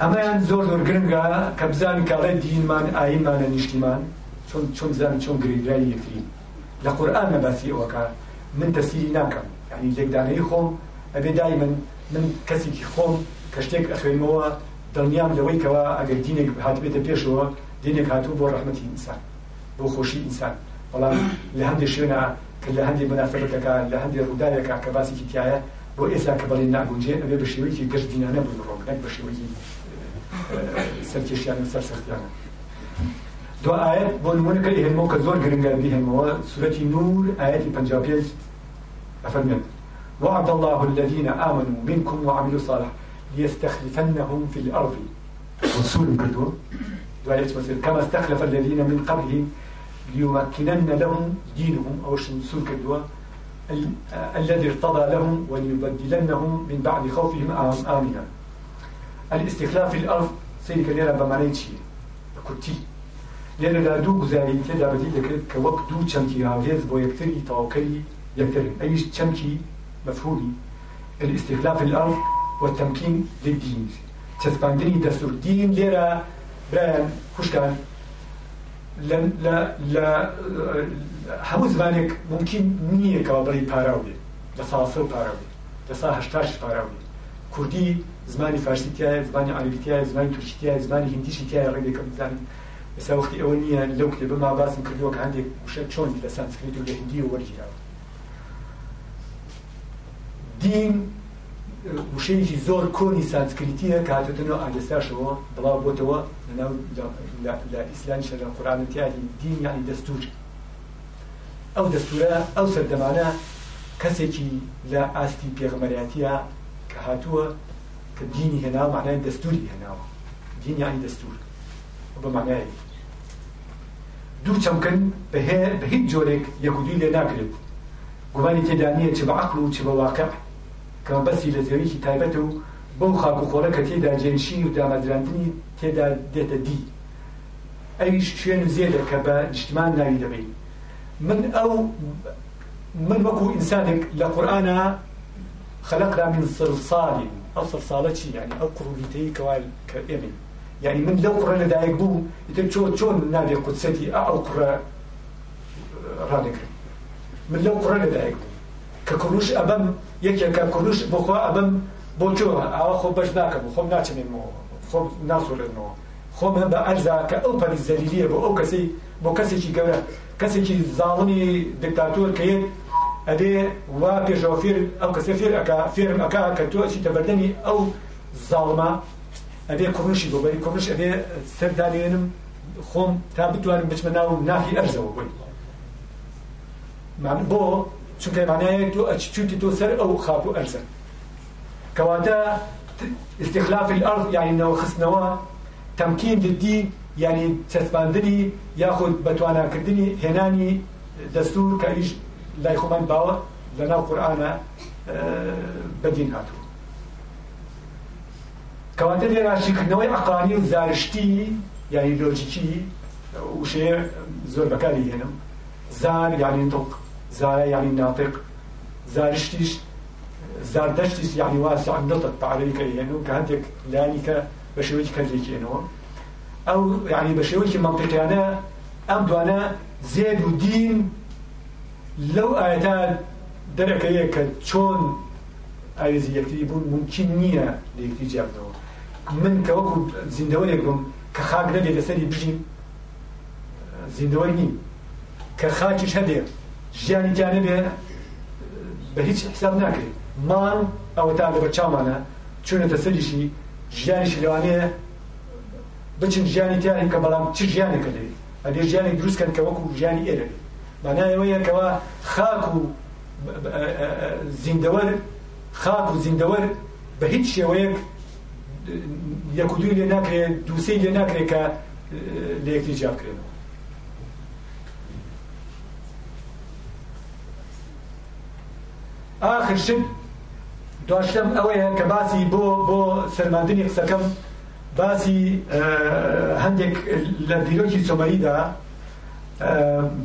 ئەمەیان زۆر زۆر گرنگە کە بزان کەڵێ دینمان ئایمانە نیشتیمان چۆن چۆن زان چۆن گریدرای یەکترین لە قورآانە باسی ئەوەکە من دەسیری ناکەم ینی لێکدانەی خۆم ئەبێ دای من من کەسێکی خۆم کە شتێک ئەخوێنمەوە دڵنیام لەوەیکەوە ئەگەر دینێک هاتبێتە پێشەوە دینێک هاتوو بۆ ڕحمەتی ئینسان بۆ خۆشی ئینسان بەڵام لە هەندێک شوێنە کە لە هەندێک منافرەتەکە لە هەندێک ڕووداوێکە کە باسێکی تایە بۆ ئێستا کە بەڵێن ناگونجێ ئەوێ بە شێوەیەکی گەشت دینانە بوون ڕۆک نەک بە شێوەیەکی اه، سەرکێشیان سەر سەختیانە دو آيات بون منك إهم وقت زور جرنجر بهم سورة نور آيات بنجابيز أفرمت وعد الله الذين آمنوا منكم وعملوا الصالحات ليستخلفنهم في الأرض رسول كدو دعيت مثل كما استخلف الذين من قبلهم ليمكنن لهم دينهم أو شنسول كدو الذي ارتضى لهم وليبدلنهم من بعد خوفهم آمنا الاستخلاف في الأرض سيدي كليرا بمانيتشي كتي لأن لا دو غزاري تدا بديل ذكرت كوك دو تشمكي هاوليز آه، بو يكتري تاوكري يكتري أيش تشمكي مفهومي الاستخلاف في الأرض وتەمکین لدین چەسپاندنی دەسوردین لێرە برایان خوشکان لە هەموو زمانێک ممکن نییەکەەوە بڵی پاراو بێ لە ساسە و پاراو بێ لەساهشتاش پاراو بێ کوردی زمانی فارسیتیایە زمانی عربیتیایە زمانی توشتیایە زمانی هندیشی تایە ڕێگەکە بزانین لەسا وقتی ئەوە نییە لەو کتێ بەما باسم کردووە کە هەندێک وشە چۆن لە سانسکریت و لە هندی و وەرجراوە دین وشەیەکی زۆر کۆنی سانسکریتیە کاتتنەوە ئاگستاشەوە بڵاو بۆتەوە لەناو لە ئیسلام شەرە قورانەتیاری دین یانی دەستور ئەو دەستورە ئەو سەردەمانە کەسێکی لە ئاستی پێغمەریاتیە کە هاتووە کە دینی هێناو معنای دەستوری هێناوە دین یانی دەستور بە معنای دوو چەمکن بە هیچ جۆرێک یەکودی لێ ناکرێت گومانی تێدا نییە چ بە عقل و چ بە واقع کە بەسی لە زێویکی تایبەت و بەو خاکوخۆرە کە تێدا جێنشین و دامەزراندنی تێدا دێتە دی ئەویش شوێن زێدە کە بە نیشتمان ناوی دەبین من ئەو من وەکو ئینسانێک لە قورآە خەلقرا من سرساڵی ئەو سرساڵە چی یعنی ئەو قڕولیتەی کەوال کە ئێمە یعنی من لەو قڕە لەدایک بوو ئیتر چۆ چۆن نابێ قودسەتی ئەو قڕە ڕادەکرێت من لەو قڕە لەدایک بوو کە کوڕوش ئەبەم یەکێکە کوروش بخوا ئەبم بۆ جۆوە ئاوا خۆ بەش ناکەم خۆم ناچمێنمەوە خۆم ناسوورێنەوە خۆم هەم بە ئەرزا کە ئەو پەری زەلیلیە بۆ ئەو کەسی بۆ کەسێکی گەورە کەسێکی زاڵمی دکتاتۆر کە یەک ئەدێ وا پێشەوە فێر ئەو کەسە فێر ئەکا فێرم ئەکا کە تۆ چیتە بەردەمی ئەو زاڵمە ئەبێ کوڕشی بۆ بەری کوڕش ئەبێ سەردانێنم خۆم تا بتوانم بچمە ناو ناخی ئەرزەوە بووی بۆ چونکە معنایەک تۆ ئەچچوتی تۆ سەر ئەو خاپ و ئەرزە کەواتە استخلاف الأرض يعني نەوەخستنەوە تەمکین ددی يعني چەسباندنی یاخود بەتواناکردنی هێنانی دەستور کە ئیش لای خۆمان باوە لەناو قورآانە بەدین هاتوو کەواتە لێراشیکردنەوەی عقانی و زارشتی یعنی لۆجیکی وشەیە زۆر بەکاری هێنم زار یعنی منطق زايا يعني ناطق زارشتيش زاردشتيش يعني واسع النطق تعريك يعني كهندك لانك بشويك كذلك إنه أو يعني بشويك منطقي أنا أم دوانا زيد ودين لو آيتان درك هيك شون ئاوێزی یەکتی بوون ممکن نییە لە یەکتی جیابنەوە من کە وەکو زیندەوەرێک بم کە خاک نەبێ لەسەری بژیم زیندەوەری نیم کە خاکیش هەبێت ژیانی جانێ بێ بە هیچ حساب ناکرێت مان ئەوەتان لە بە چامانە چونەتە سەریشی ژیانیش لەوانەیە بچین ژیانی تیانین کە بەڵام چ ژیانێکە دەوێت ئەدێ ژیانی دروستکەن کە وەکو ژیانی ئێرە مانایەوەیەکەوە خاک و زیندەوەر خاک و زیندەوەر بە هیچ شێوەیەک یەک و دوی لێ ناکرێت دووسەی لێ ناکرێت کە لە یەکتی جیابکرێنەوە ئاخر شت دواشتم ئەوەیە کە باسی بۆ بۆ سەرماندنی قسەکەم باسی هەندێک لە دیرۆکی سۆمەریدا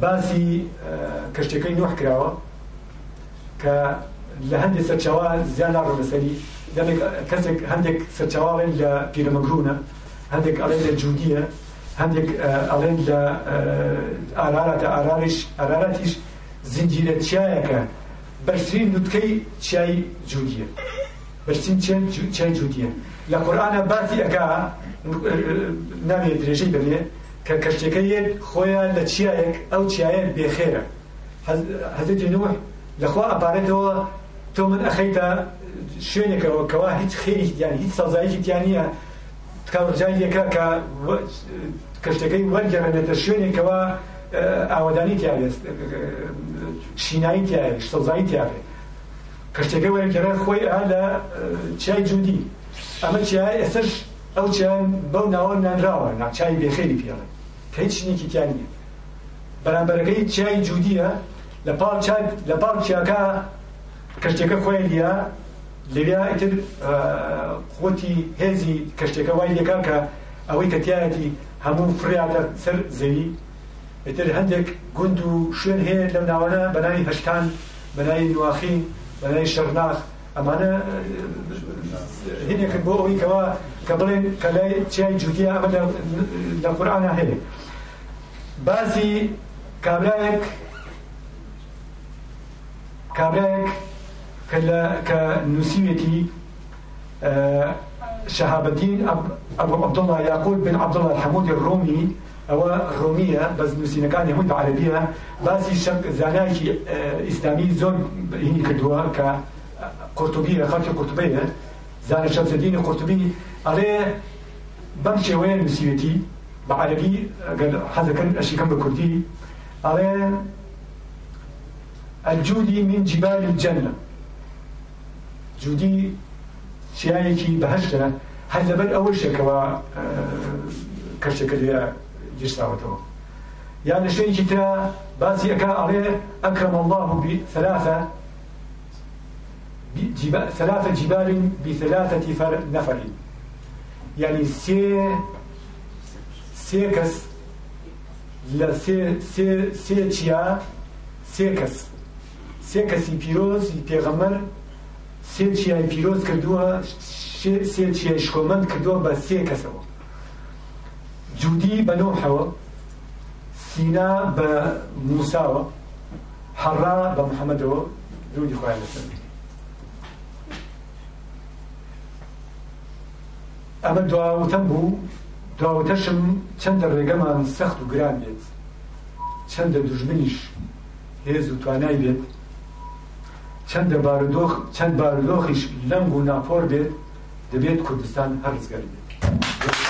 باسی کەشتەکەی نوح کراوە کە لە هەندێک سەرچاوا زیان ناڕۆ بەسەری دەمێک کەسێک هەندێک سەرچاواڵێن لە پیرەمەگرونە هەندێک ئەڵێن لە جوودیە هەندێک ئەڵێن لە ئارارەتە ئارارش ئارارەتیش زنجیرە چایەکە برسين نتكي تشاي جودية برسين تشاي جودية لقرآن باتي أكا نامي دريجي بني كشتكي خويا لتشايك أو تشايك بخيرة حضرت نوح لخوا أبارته تو من أخيت شوێنێکەوە کەوا هیچ خێریان هیچ سازایکی تیانە کاڕجانیەکە کە کەشتەکەی وەرگەڕێنێتە شوێنێکەوە ئاوادانی تیاێت شینایی تیاێت شتەزایی تیاێت کەشتەکە وەیە گەرە خۆی ئا لە چای جودی ئەمە چای ئێسش ئەو چیان بەو ناوە نانراوە ناچای بێخێری پێڵێ کە هیچ شتێکی تیان نییە بەرامبەرەکەی چای جودیە لە پاڵ چای لە پاڵ چیاکە کەشتەکە خۆی دیە لەویاتر خۆتی هێزی کەشتەکە وای لەکان کە ئەوەی کە تیایەتی هەموو فریادە سەر زەوی ئتر هەندێک گوند و هي هەیە لەم بناي بەناوی بناي بەناوی نواخین بەناوی شەرناخ ئەمانە هینێکن بۆ كوا کەەوە كلاي تشاي جوتيا لای چیای جوودیا ئەمە لە كابلايك هەیە بازی کابراەک کابراەک کە نووسیوێتی شەهابەدین عبدڵە یاقول بن الله الحمودي الرومي او باز هند ڕۆمیە بەس شک زنایی که باسی زن زانایکی ئیسلامی آه، زۆر هینی کردووە کە آه، قورتبیە خەڵکی قورتبەیە زانە شەمسەدین قورتبی ئەڵێ بەم شێوەیە نووسیوێتی بە عەربی حەزەکەن آه، اشی کم بکردی علی الجودی من جبال الجنة جودي شيايكي بهشتنا هل لبن أول شکوا كشكل جستاوتو يعني شيء شوێنێکی ترا باسی عليه اكرم ئەکرم الله بثلاثە ثلاثة جبال بثلاثة نفر يعني سي سيكس لا سي سي سي تشيا سيكس سيكس سي كسي بيروز بيغمر سي تشيا بيروز كردوها سي تشيا شكومن كردوها بس سي كسوا جودی بە نوحەوە سینا بە موساوە حەڕا بە محەممەدەوە درودی خۆیان لەسەر ئەمە دواوتەم بوو دواوتەشم چەندە ڕێگەمان سەخت و گران بێت چەندە دژمنیش هێز و توانای بێت چەندە بارودۆخ چەند بارودۆخیش لەنگ و ناپۆر بێت دەبێت کوردستان هەرزگەر بێت.